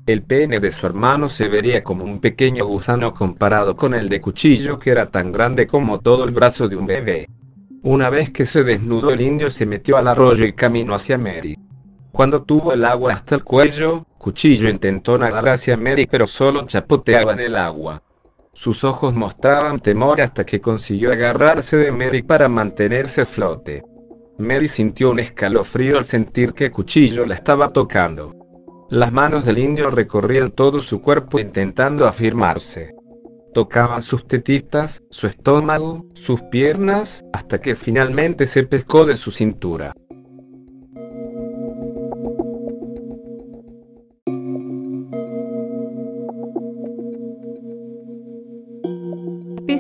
El pene de su hermano se vería como un pequeño gusano comparado con el de cuchillo que era tan grande como todo el brazo de un bebé. Una vez que se desnudó el indio se metió al arroyo y caminó hacia Mary. Cuando tuvo el agua hasta el cuello, Cuchillo intentó nadar hacia Mary pero solo chapoteaba en el agua. Sus ojos mostraban temor hasta que consiguió agarrarse de Mary para mantenerse a flote. Mary sintió un escalofrío al sentir que Cuchillo la estaba tocando. Las manos del indio recorrían todo su cuerpo intentando afirmarse. Tocaban sus tetitas, su estómago, sus piernas, hasta que finalmente se pescó de su cintura.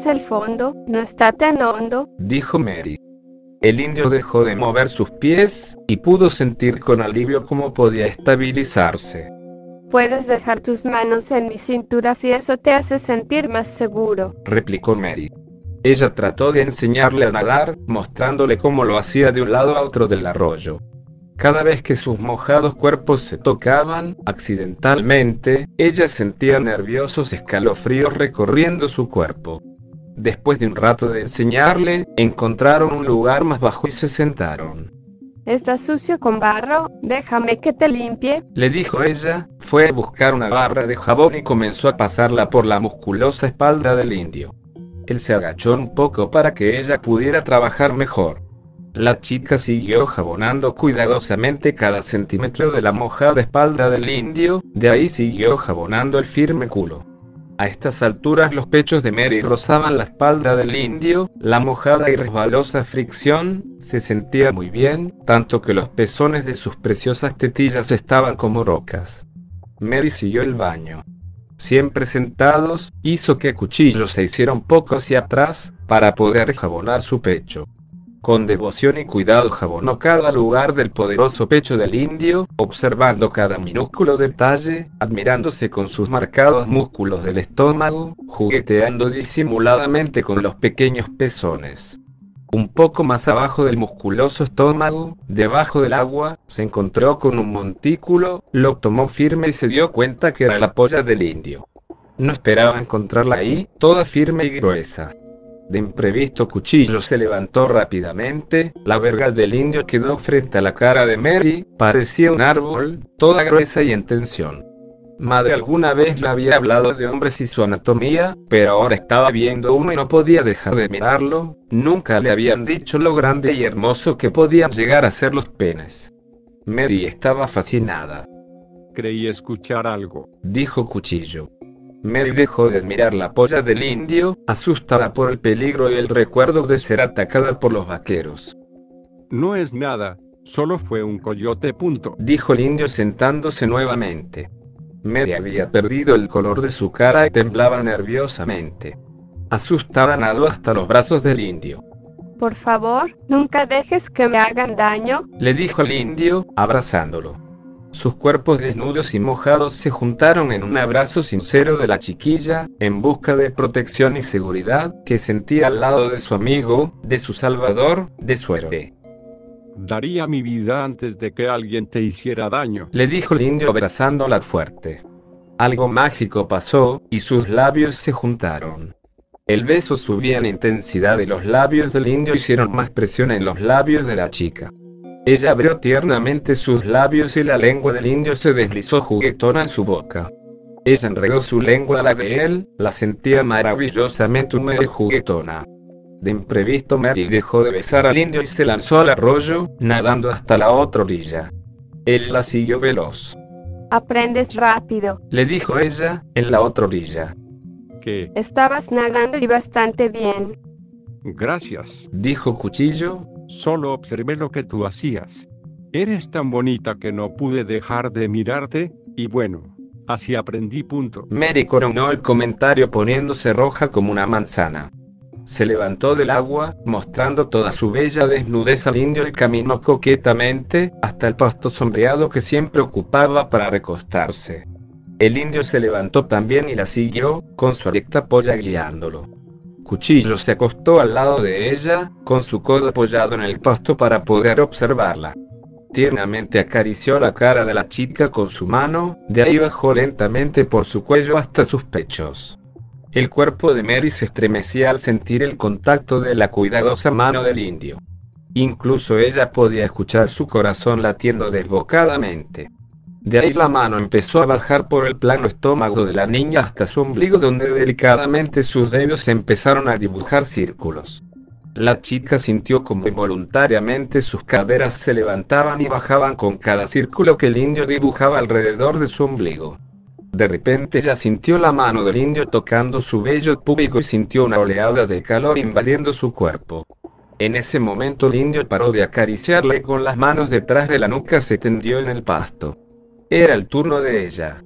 El fondo, no está tan hondo, dijo Mary. El indio dejó de mover sus pies, y pudo sentir con alivio cómo podía estabilizarse. Puedes dejar tus manos en mi cintura si eso te hace sentir más seguro, replicó Mary. Ella trató de enseñarle a nadar, mostrándole cómo lo hacía de un lado a otro del arroyo. Cada vez que sus mojados cuerpos se tocaban, accidentalmente, ella sentía nerviosos escalofríos recorriendo su cuerpo. Después de un rato de enseñarle, encontraron un lugar más bajo y se sentaron. Está sucio con barro, déjame que te limpie, le dijo ella, fue a buscar una barra de jabón y comenzó a pasarla por la musculosa espalda del indio. Él se agachó un poco para que ella pudiera trabajar mejor. La chica siguió jabonando cuidadosamente cada centímetro de la mojada espalda del indio, de ahí siguió jabonando el firme culo. A estas alturas los pechos de Mary rozaban la espalda del indio, la mojada y resbalosa fricción se sentía muy bien, tanto que los pezones de sus preciosas tetillas estaban como rocas. Mary siguió el baño. Siempre sentados, hizo que Cuchillo se hiciera un poco hacia atrás, para poder jabonar su pecho. Con devoción y cuidado jabonó cada lugar del poderoso pecho del indio, observando cada minúsculo detalle, admirándose con sus marcados músculos del estómago, jugueteando disimuladamente con los pequeños pezones. Un poco más abajo del musculoso estómago, debajo del agua, se encontró con un montículo, lo tomó firme y se dio cuenta que era la polla del indio. No esperaba encontrarla ahí, toda firme y gruesa. De imprevisto Cuchillo se levantó rápidamente, la verga del indio quedó frente a la cara de Mary, parecía un árbol, toda gruesa y en tensión. Madre alguna vez le había hablado de hombres y su anatomía, pero ahora estaba viendo uno y no podía dejar de mirarlo, nunca le habían dicho lo grande y hermoso que podían llegar a ser los penes. Mary estaba fascinada. Creí escuchar algo, dijo Cuchillo. Mary dejó de admirar la polla del indio, asustada por el peligro y el recuerdo de ser atacada por los vaqueros. No es nada, solo fue un coyote. Punto. Dijo el indio sentándose nuevamente. Mary había perdido el color de su cara y temblaba nerviosamente. Asustada nadó hasta los brazos del indio. Por favor, nunca dejes que me hagan daño, le dijo el indio, abrazándolo. Sus cuerpos desnudos y mojados se juntaron en un abrazo sincero de la chiquilla, en busca de protección y seguridad, que sentía al lado de su amigo, de su salvador, de su héroe. Daría mi vida antes de que alguien te hiciera daño, le dijo el indio abrazándola fuerte. Algo mágico pasó, y sus labios se juntaron. El beso subía en intensidad y los labios del indio hicieron más presión en los labios de la chica. Ella abrió tiernamente sus labios y la lengua del indio se deslizó juguetona en su boca. Ella enredó su lengua a la de él, la sentía maravillosamente húmeda y juguetona. De imprevisto Mary dejó de besar al indio y se lanzó al arroyo, nadando hasta la otra orilla. Él la siguió veloz. Aprendes rápido, le dijo ella, en la otra orilla. ¿Qué? Estabas nadando y bastante bien. Gracias, dijo Cuchillo, Solo observé lo que tú hacías. Eres tan bonita que no pude dejar de mirarte, y bueno, así aprendí. Punto. Mary coronó el comentario poniéndose roja como una manzana. Se levantó del agua, mostrando toda su bella desnudez al indio y caminó coquetamente hasta el pasto sombreado que siempre ocupaba para recostarse. El indio se levantó también y la siguió, con su recta polla guiándolo. Cuchillo se acostó al lado de ella, con su codo apoyado en el pasto para poder observarla. Tiernamente acarició la cara de la chica con su mano, de ahí bajó lentamente por su cuello hasta sus pechos. El cuerpo de Mary se estremecía al sentir el contacto de la cuidadosa mano del indio. Incluso ella podía escuchar su corazón latiendo desbocadamente. De ahí la mano empezó a bajar por el plano estómago de la niña hasta su ombligo donde delicadamente sus dedos empezaron a dibujar círculos. La chica sintió como involuntariamente sus caderas se levantaban y bajaban con cada círculo que el indio dibujaba alrededor de su ombligo. De repente ella sintió la mano del indio tocando su vello púbico y sintió una oleada de calor invadiendo su cuerpo. En ese momento el indio paró de acariciarla y con las manos detrás de la nuca se tendió en el pasto. Era el turno de ella.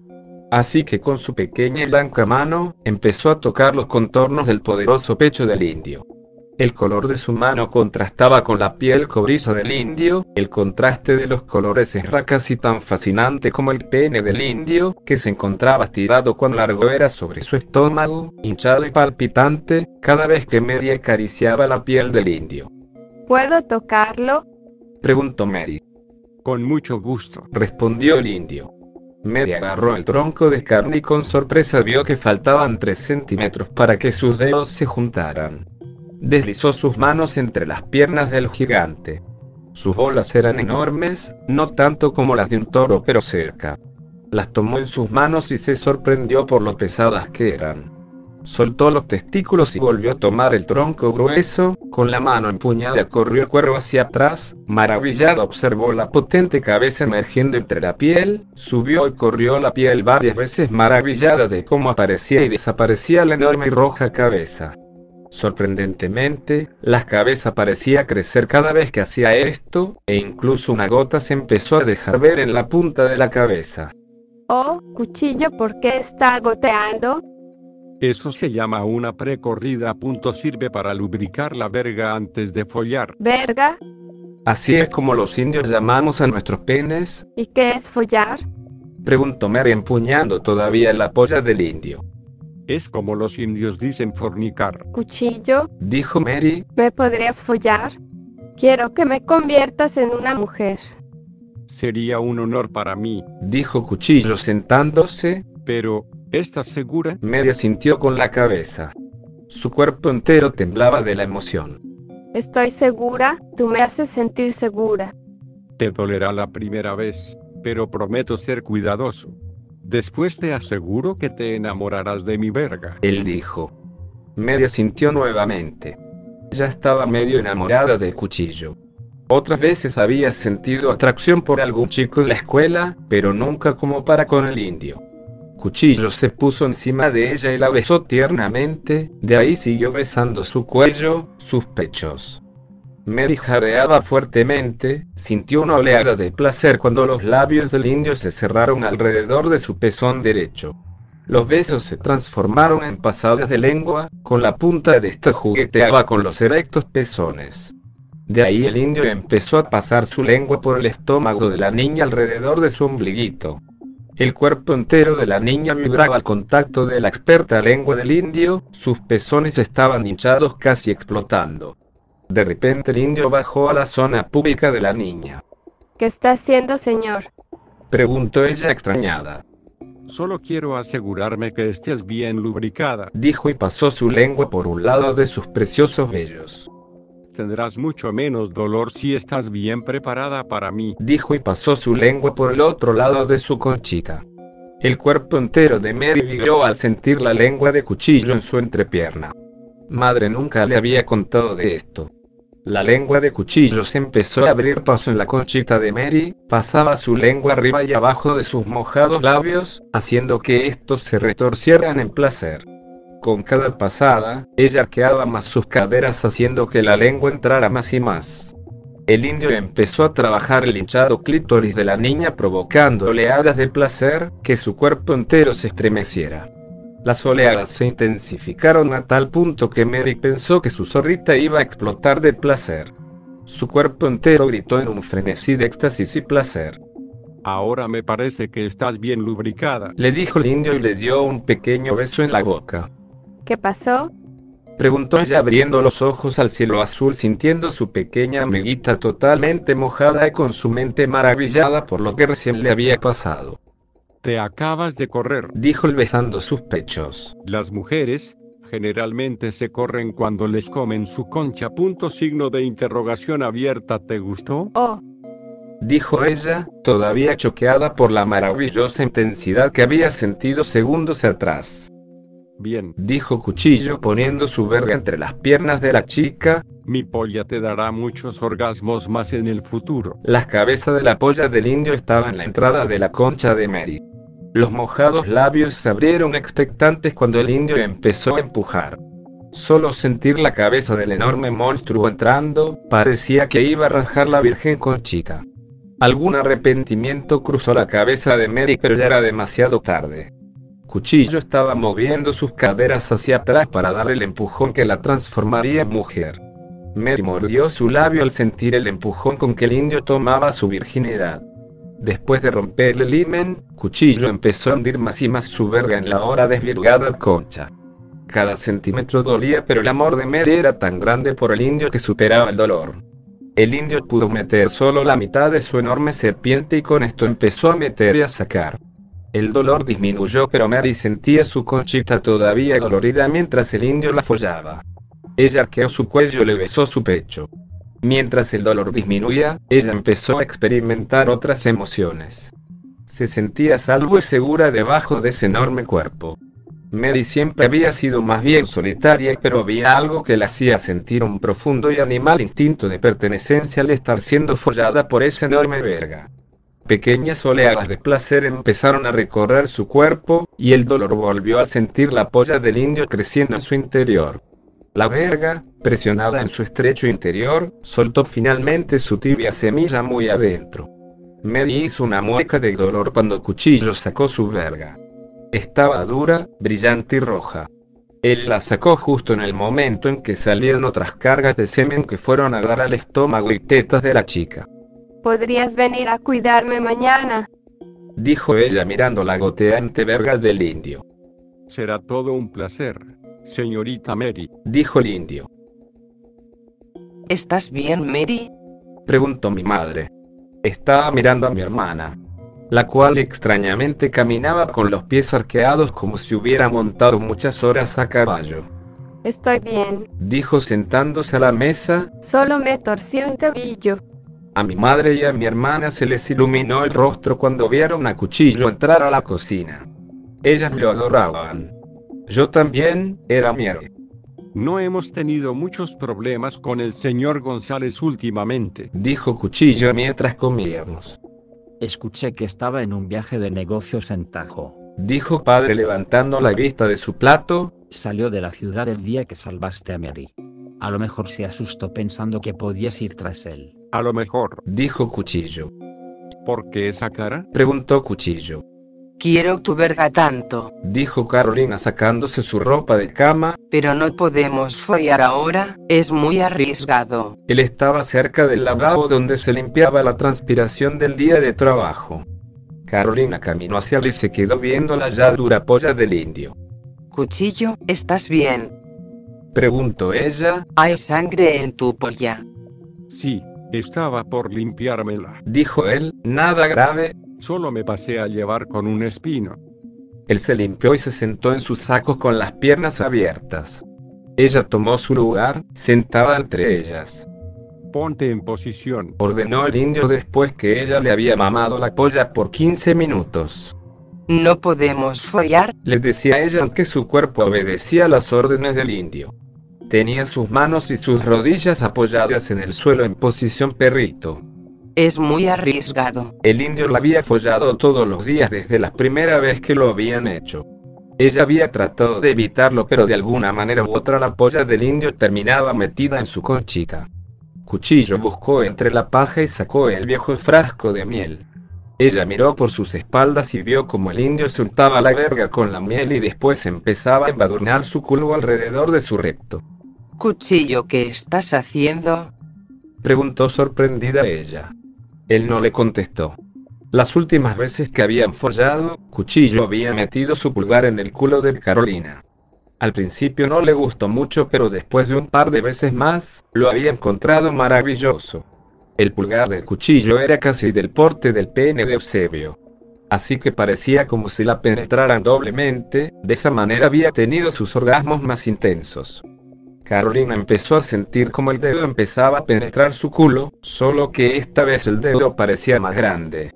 Así que con su pequeña y blanca mano, empezó a tocar los contornos del poderoso pecho del indio. El color de su mano contrastaba con la piel cobriza del indio, el contraste de los colores era casi tan fascinante como el pene del indio, que se encontraba tirado con largo era sobre su estómago, hinchado y palpitante, cada vez que Mary acariciaba la piel del indio. ¿Puedo tocarlo? Preguntó Mary. Con mucho gusto, respondió el indio. Mary agarró el tronco de carne y con sorpresa vio que faltaban tres centímetros para que sus dedos se juntaran. Deslizó sus manos entre las piernas del gigante. Sus bolas eran enormes, no tanto como las de un toro, pero cerca. Las tomó en sus manos y se sorprendió por lo pesadas que eran. Soltó los testículos y volvió a tomar el tronco grueso, con la mano empuñada corrió el cuervo hacia atrás, maravillado observó la potente cabeza emergiendo entre la piel, subió y corrió la piel varias veces maravillada de cómo aparecía y desaparecía la enorme y roja cabeza. Sorprendentemente, la cabeza parecía crecer cada vez que hacía esto, e incluso una gota se empezó a dejar ver en la punta de la cabeza. Oh, cuchillo, ¿por qué está goteando? Eso se llama una precorrida. Punto sirve para lubricar la verga antes de follar. ¿Verga? Así es como los indios llamamos a nuestros penes, ¿Y qué es follar? preguntó Mary empuñando todavía la polla del indio. Es como los indios dicen fornicar. Cuchillo, Dijo Mary, ¿me podrías follar? Quiero que me conviertas en una mujer. Sería un honor para mí, dijo Cuchillo sentándose, pero, ¿estás segura? Mary sintió con la cabeza. Su cuerpo entero temblaba de la emoción. Estoy segura, tú me haces sentir segura. Te dolerá la primera vez, pero prometo ser cuidadoso. Después te aseguro que te enamorarás de mi verga. Él dijo. Mary sintió nuevamente. Ya estaba medio enamorada de Cuchillo. Otras veces había sentido atracción por algún chico en la escuela, pero nunca como para con el indio. Cuchillo se puso encima de ella y la besó tiernamente, de ahí siguió besando su cuello, sus pechos. Mary jadeaba fuertemente, sintió una oleada de placer cuando los labios del indio se cerraron alrededor de su pezón derecho. Los besos se transformaron en pasadas de lengua, con la punta de esta jugueteaba con los erectos pezones. De ahí el indio empezó a pasar su lengua por el estómago de la niña alrededor de su ombliguito. El cuerpo entero de la niña vibraba al contacto de la experta lengua del indio, sus pezones estaban hinchados casi explotando. De repente el indio bajó a la zona pública de la niña. ¿Qué está haciendo, señor? Preguntó ella extrañada. Solo quiero asegurarme que estés bien lubricada. Dijo y pasó su lengua por un lado de sus preciosos vellos. Tendrás mucho menos dolor si estás bien preparada para mí. Dijo y pasó su lengua por el otro lado de su conchita. El cuerpo entero de Mary vibró al sentir la lengua de cuchillo en su entrepierna. Madre nunca le había contado de esto. La lengua de cuchillo se empezó a abrir paso en la conchita de Mary, pasaba su lengua arriba y abajo de sus mojados labios, haciendo que estos se retorcieran en placer. Con cada pasada, ella arqueaba más sus caderas haciendo que la lengua entrara más y más. El indio empezó a trabajar el hinchado clítoris de la niña provocando oleadas de placer, que su cuerpo entero se estremeciera. Las oleadas se intensificaron a tal punto que Mary pensó que su zorrita iba a explotar de placer. Su cuerpo entero gritó en un frenesí de éxtasis y placer. Ahora me parece que estás bien lubricada. Le dijo el indio y le dio un pequeño beso en la boca. ¿Qué pasó? Preguntó ella abriendo los ojos al cielo azul sintiendo su pequeña amiguita totalmente mojada y con su mente maravillada por lo que recién le había pasado. Te acabas de correr. Dijo él besando sus pechos. Las mujeres, generalmente se corren cuando les comen su concha. Punto signo de interrogación abierta. ¿Te gustó? Oh, Dijo ella, todavía choqueada por la maravillosa intensidad que había sentido segundos atrás. Bien. Dijo Cuchillo poniendo su verga entre las piernas de la chica, Mi polla te dará muchos orgasmos más en el futuro. La cabeza de la polla del indio estaba en la entrada de la concha de Mary. Los mojados labios se abrieron expectantes cuando el indio empezó a empujar. Solo sentir la cabeza del enorme monstruo entrando, parecía que iba a rasgar la virgen conchita. Algún arrepentimiento cruzó la cabeza de Mary, pero ya era demasiado tarde. Cuchillo estaba moviendo sus caderas hacia atrás para dar el empujón que la transformaría en mujer. Mary mordió su labio al sentir el empujón con que el indio tomaba su virginidad. Después de romper el himen, Cuchillo empezó a hundir más y más su verga en la hora desvirgada concha. Cada centímetro dolía, pero el amor de Mary era tan grande por el indio que superaba el dolor. El indio pudo meter solo la mitad de su enorme serpiente y con esto empezó a meter y a sacar. El dolor disminuyó, pero Mary sentía su conchita todavía dolorida mientras el indio la follaba. Ella arqueó su cuello y le besó su pecho. Mientras el dolor disminuía, ella empezó a experimentar otras emociones. Se sentía salvo y segura debajo de ese enorme cuerpo. Mary siempre había sido más bien solitaria, pero había algo que la hacía sentir un profundo y animal instinto de pertenencia al estar siendo follada por esa enorme verga. Pequeñas oleadas de placer empezaron a recorrer su cuerpo, y el dolor volvió al sentir la polla del indio creciendo en su interior. La verga, presionada en su estrecho interior, soltó finalmente su tibia semilla muy adentro. Mary hizo una mueca de dolor cuando Cuchillo sacó su verga. Estaba dura, brillante y roja. Él la sacó justo en el momento en que salieron otras cargas de semen que fueron a dar al estómago y tetas de la chica. ¿Podrías venir a cuidarme mañana? Dijo ella mirando la goteante verga del indio. Será todo un placer, señorita Mary. Dijo el indio. ¿Estás bien, Mary? Preguntó mi madre. Estaba mirando a mi hermana la cual extrañamente caminaba con los pies arqueados como si hubiera montado muchas horas a caballo. Estoy bien, dijo sentándose a la mesa. Solo me torcí un tobillo. A mi madre y a mi hermana se les iluminó el rostro cuando vieron a Cuchillo entrar a la cocina. Ellas lo adoraban. Yo también era Mary. No hemos tenido muchos problemas con el señor González últimamente, dijo Cuchillo mientras comíamos. Escuché que estaba en un viaje de negocios en Tajo. Dijo padre levantando la vista de su plato. Salió de la ciudad el día que salvaste a Mary. A lo mejor se asustó pensando que podías ir tras él. A lo mejor. Dijo Cuchillo. ¿Por qué esa cara? Preguntó Cuchillo. Quiero tu verga tanto, dijo Carolina sacándose su ropa de cama. Pero no podemos follar ahora, es muy arriesgado. Él estaba cerca del lavabo donde se limpiaba la transpiración del día de trabajo. Carolina caminó hacia él y se quedó viendo la ya dura polla del indio. Cuchillo, ¿estás bien? Preguntó ella. ¿Hay sangre en tu polla? Sí, estaba por limpiármela. Dijo él, nada grave, Solo me pasé a llevar con un espino. Él se limpió y se sentó en sus sacos con las piernas abiertas. Ella tomó su lugar, sentada entre ellas. Ponte en posición, ordenó el indio después que ella le había mamado la polla por 15 minutos. No podemos follar, le decía ella aunque su cuerpo obedecía las órdenes del indio. Tenía sus manos y sus rodillas apoyadas en el suelo en posición perrito. Es muy arriesgado. El indio la había follado todos los días desde la primera vez que lo habían hecho. Ella había tratado de evitarlo, pero de alguna manera u otra la polla del indio terminaba metida en su conchita. Cuchillo buscó entre la paja y sacó el viejo frasco de miel. Ella miró por sus espaldas y vio como el indio soltaba la verga con la miel y después empezaba a embadurnar su culo alrededor de su recto. Cuchillo, ¿qué estás haciendo? Preguntó sorprendida ella. Él no le contestó. Las últimas veces que habían follado, Cuchillo había metido su pulgar en el culo de Carolina. Al principio no le gustó mucho, pero después de un par de veces más, lo había encontrado maravilloso. El pulgar del cuchillo era casi del porte del pene de Eusebio. Así que parecía como si la penetraran doblemente, de esa manera había tenido sus orgasmos más intensos. Carolina empezó a sentir como el dedo empezaba a penetrar su culo, solo que esta vez el dedo parecía más grande.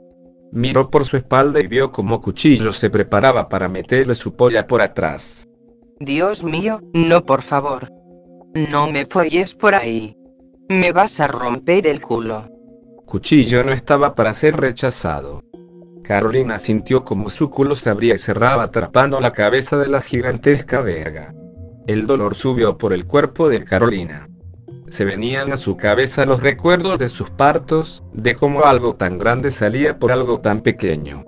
Miró por su espalda y vio como Cuchillo se preparaba para meterle su polla por atrás. Dios mío, no por favor. No me folles por ahí. Me vas a romper el culo. Cuchillo no estaba para ser rechazado. Carolina sintió como su culo se abría y cerraba atrapando la cabeza de la gigantesca verga. El dolor subió por el cuerpo de Carolina. Se venían a su cabeza los recuerdos de sus partos, de cómo algo tan grande salía por algo tan pequeño.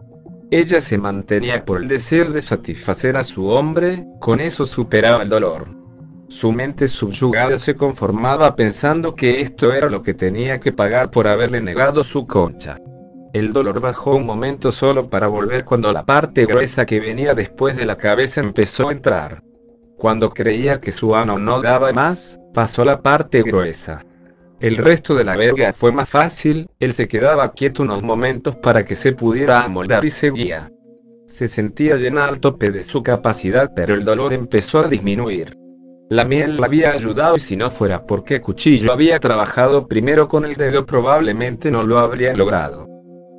Ella se mantenía por el deseo de satisfacer a su hombre, con eso superaba el dolor. Su mente subyugada se conformaba pensando que esto era lo que tenía que pagar por haberle negado su concha. El dolor bajó un momento solo para volver cuando la parte gruesa que venía después de la cabeza empezó a entrar. Cuando creía que su ano no daba más, pasó la parte gruesa. El resto de la verga fue más fácil, él se quedaba quieto unos momentos para que se pudiera amoldar y seguía. Se sentía llena al tope de su capacidad, pero el dolor empezó a disminuir. La miel la había ayudado y si no fuera porque Cuchillo había trabajado primero con el dedo probablemente no lo habría logrado.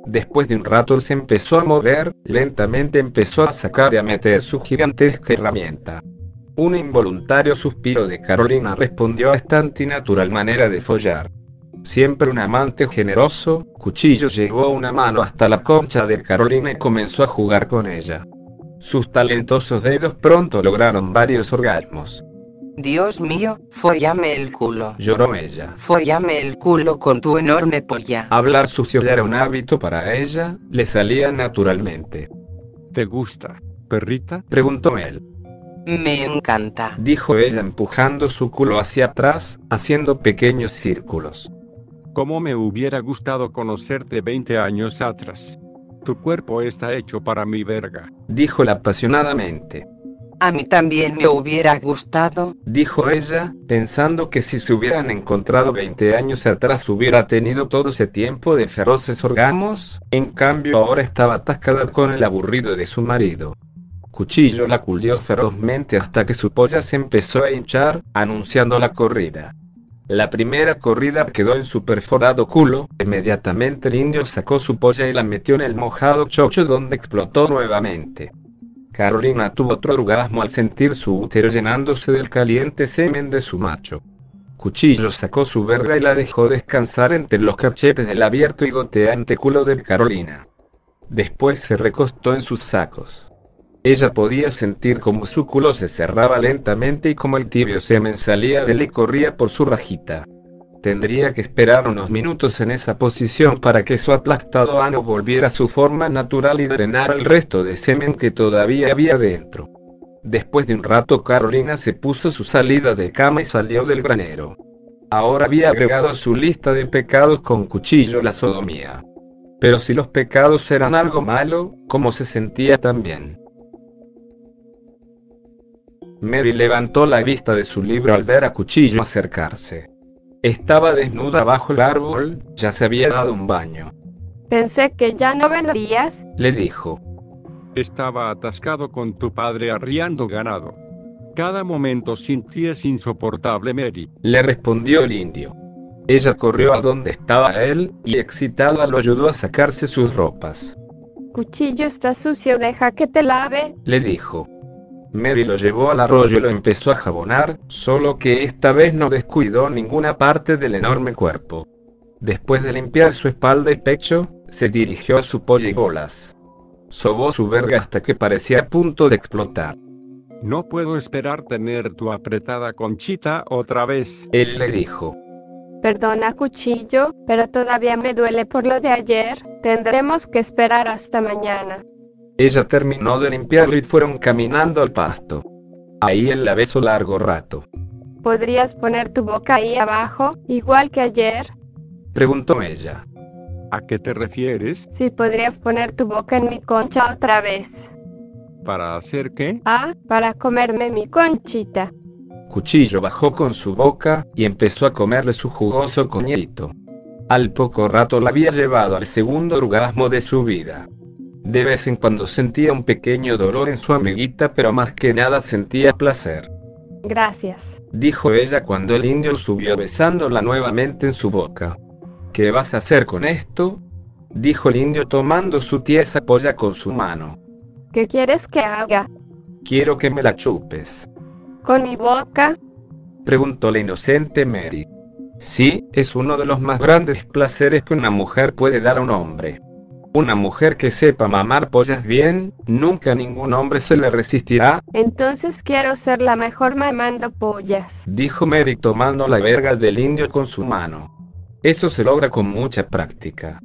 Después de un rato se empezó a mover, lentamente empezó a sacar y a meter su gigantesca herramienta. Un involuntario suspiro de Carolina respondió a esta antinatural manera de follar. Siempre un amante generoso, Cuchillo llevó una mano hasta la concha de Carolina y comenzó a jugar con ella. Sus talentosos dedos pronto lograron varios orgasmos. Dios mío, follame el culo. Lloró ella. Follame el culo con tu enorme polla. Hablar sucio ya era un hábito para ella, le salía naturalmente. ¿Te gusta, perrita? Preguntó él. Me encanta. Dijo ella empujando su culo hacia atrás, haciendo pequeños círculos. ¿Cómo me hubiera gustado conocerte 20 años atrás? Tu cuerpo está hecho para mi verga. Dijo él apasionadamente. A mí también me hubiera gustado, Dijo ella, pensando que si se hubieran encontrado 20 años atrás hubiera tenido todo ese tiempo de feroces orgamos, en cambio ahora estaba atascada con el aburrido de su marido. Cuchillo la culió ferozmente hasta que su polla se empezó a hinchar, anunciando la corrida. La primera corrida quedó en su perforado culo, inmediatamente el indio sacó su polla y la metió en el mojado chocho donde explotó nuevamente. Carolina tuvo otro orgasmo al sentir su útero llenándose del caliente semen de su macho. Cuchillo sacó su verga y la dejó descansar entre los cachetes del abierto y goteante culo de Carolina. Después se recostó en sus sacos. Ella podía sentir como su culo se cerraba lentamente y como el tibio semen salía de él y corría por su rajita. Tendría que esperar unos minutos en esa posición para que su aplastado ano volviera a su forma natural y drenara el resto de semen que todavía había dentro. Después de un rato Carolina se puso su salida de cama y salió del granero. Ahora había agregado su lista de pecados con cuchillo la sodomía. Pero si los pecados eran algo malo, ¿cómo se sentía también? Mary levantó la vista de su libro al ver a Cuchillo acercarse. Estaba desnuda bajo el árbol, ya se había dado un baño. Pensé que ya no vendrías. Le dijo. Estaba atascado con tu padre arriando ganado. Cada momento sin ti es insoportable, Mary. Le respondió el indio. Ella corrió a donde estaba él, y excitada lo ayudó a sacarse sus ropas. Cuchillo está sucio, deja que te lave. Le dijo. Mary lo llevó al arroyo y lo empezó a jabonar, solo que esta vez no descuidó ninguna parte del enorme cuerpo. Después de limpiar su espalda y pecho, se dirigió a su pollo y bolas. Sobó su verga hasta que parecía a punto de explotar. No puedo esperar tener tu apretada conchita otra vez. Él le dijo. Perdona, Cuchillo, pero todavía me duele por lo de ayer. Tendremos que esperar hasta mañana. Ella terminó de limpiarlo y fueron caminando al pasto. Ahí él la besó largo rato. ¿Podrías poner tu boca ahí abajo, igual que ayer? Preguntó ella. ¿A qué te refieres? Si podrías poner tu boca en mi concha otra vez. ¿Para hacer qué? Ah, para comerme mi conchita. Cuchillo bajó con su boca y empezó a comerle su jugoso coñito. Al poco rato la había llevado al segundo orgasmo de su vida. De vez en cuando sentía un pequeño dolor en su amiguita, pero más que nada sentía placer. Gracias. Dijo ella cuando el indio subió besándola nuevamente en su boca. ¿Qué vas a hacer con esto? Dijo el indio tomando su tiesa polla con su mano. ¿Qué quieres que haga? Quiero que me la chupes. ¿Con mi boca? Preguntó la inocente Mary. Sí, es uno de los más grandes placeres que una mujer puede dar a un hombre. Una mujer que sepa mamar pollas bien, nunca ningún hombre se le resistirá, Entonces quiero ser la mejor mamando pollas. dijo Mary tomando la verga del indio con su mano. Eso se logra con mucha práctica.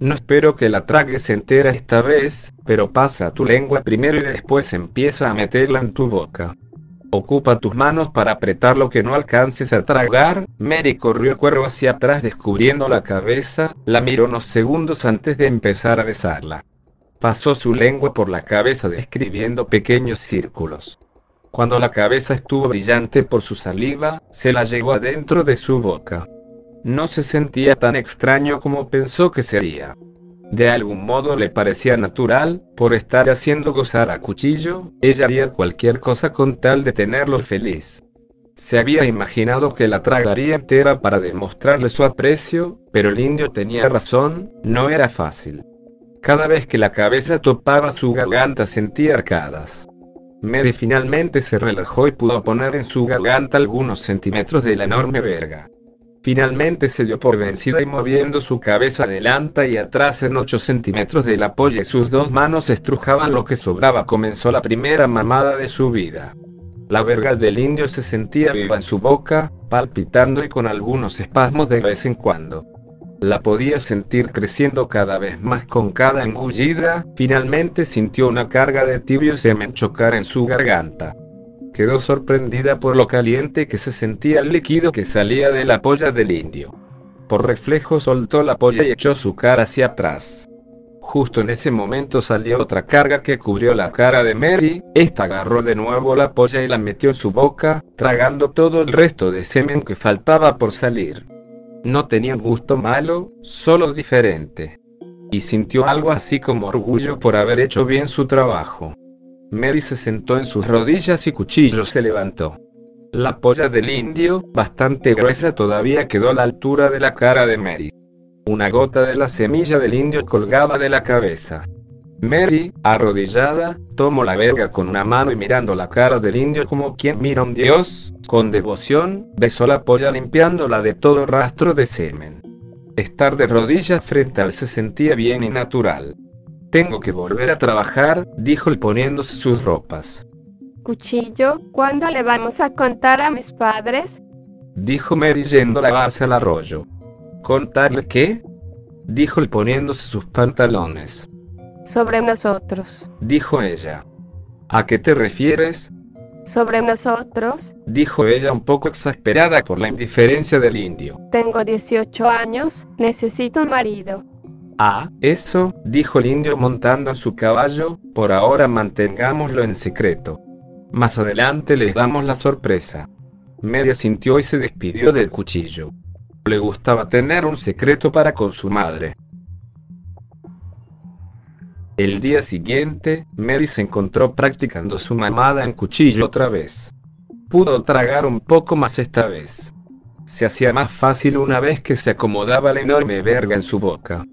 No espero que la tragues entera esta vez, pero pasa tu lengua primero y después empieza a meterla en tu boca. Ocupa tus manos para apretar lo que no alcances a tragar. Mary corrió el cuervo hacia atrás descubriendo la cabeza, la miró unos segundos antes de empezar a besarla. Pasó su lengua por la cabeza describiendo pequeños círculos. Cuando la cabeza estuvo brillante por su saliva, se la llevó adentro de su boca. No se sentía tan extraño como pensó que sería. De algún modo le parecía natural, por estar haciendo gozar a cuchillo, ella haría cualquier cosa con tal de tenerlo feliz. Se había imaginado que la tragaría entera para demostrarle su aprecio, pero el indio tenía razón, no era fácil. Cada vez que la cabeza topaba su garganta sentía arcadas. Mary finalmente se relajó y pudo poner en su garganta algunos centímetros de la enorme verga. Finalmente se dio por vencida y moviendo su cabeza adelante y atrás en 8 centímetros de la polla y sus dos manos estrujaban lo que sobraba comenzó la primera mamada de su vida. La verga del indio se sentía viva en su boca, palpitando y con algunos espasmos de vez en cuando. La podía sentir creciendo cada vez más con cada engullida, finalmente sintió una carga de tibio semen chocar en su garganta. Quedó sorprendida por lo caliente que se sentía el líquido que salía de la polla del indio. Por reflejo soltó la polla y echó su cara hacia atrás. Justo en ese momento salió otra carga que cubrió la cara de Mary, esta agarró de nuevo la polla y la metió en su boca, tragando todo el resto de semen que faltaba por salir. No tenía gusto malo, solo diferente. Y sintió algo así como orgullo por haber hecho bien su trabajo. Mary se sentó en sus rodillas y Cuchillo se levantó. La polla del indio, bastante gruesa todavía quedó a la altura de la cara de Mary. Una gota de la semilla del indio colgaba de la cabeza. Mary, arrodillada, tomó la verga con una mano y mirando la cara del indio como quien mira a un dios, con devoción, besó la polla limpiándola de todo rastro de semen. Estar de rodillas frente al se sentía bien y natural. Tengo que volver a trabajar, dijo él poniéndose sus ropas. Cuchillo, ¿cuándo le vamos a contar a mis padres? Dijo Mary yendo a lavarse al arroyo. ¿Contarle qué? Dijo él poniéndose sus pantalones. Sobre nosotros. Dijo ella. ¿A qué te refieres? Sobre nosotros. Dijo ella un poco exasperada por la indiferencia del indio. Tengo 18 años, necesito un marido. Ah, eso, dijo el indio montando su caballo, por ahora mantengámoslo en secreto. Más adelante les damos la sorpresa. Medio sintió y se despidió del cuchillo. Le gustaba tener un secreto para con su madre. El día siguiente, Mary se encontró practicando su mamada en cuchillo otra vez. Pudo tragar un poco más esta vez. Se hacía más fácil una vez que se acomodaba la enorme verga en su boca.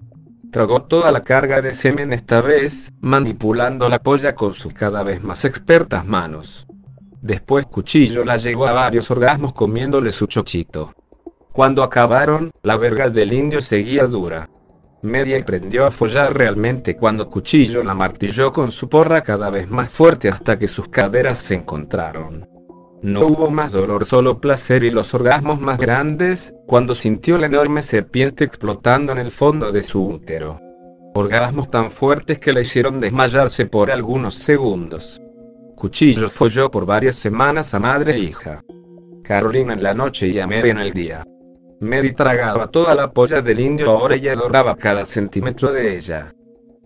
Tragó toda la carga de semen esta vez, manipulando la polla con sus cada vez más expertas manos. Después Cuchillo la llegó a varios orgasmos comiéndole su chochito. Cuando acabaron, la verga del indio seguía dura. Media aprendió a follar realmente cuando Cuchillo la martilló con su porra cada vez más fuerte hasta que sus caderas se encontraron. No hubo más dolor, solo placer y los orgasmos más grandes, cuando sintió la enorme serpiente explotando en el fondo de su útero. Orgasmos tan fuertes que le hicieron desmayarse por algunos segundos. Cuchillo folló por varias semanas a madre e hija. Carolina en la noche y a Mary en el día. Mary tragaba toda la polla del indio ahora y adoraba cada centímetro de ella.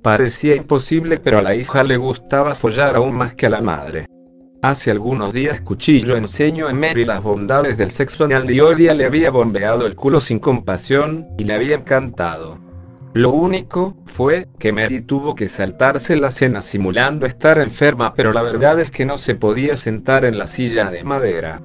Parecía imposible pero a la hija le gustaba follar aún más que a la madre. Hace algunos días Cuchillo enseñó a Mary las bondades del sexo anal y hoy día le había bombeado el culo sin compasión, y le había encantado. Lo único, fue, que Mary tuvo que saltarse la cena simulando estar enferma pero la verdad es que no se podía sentar en la silla de madera.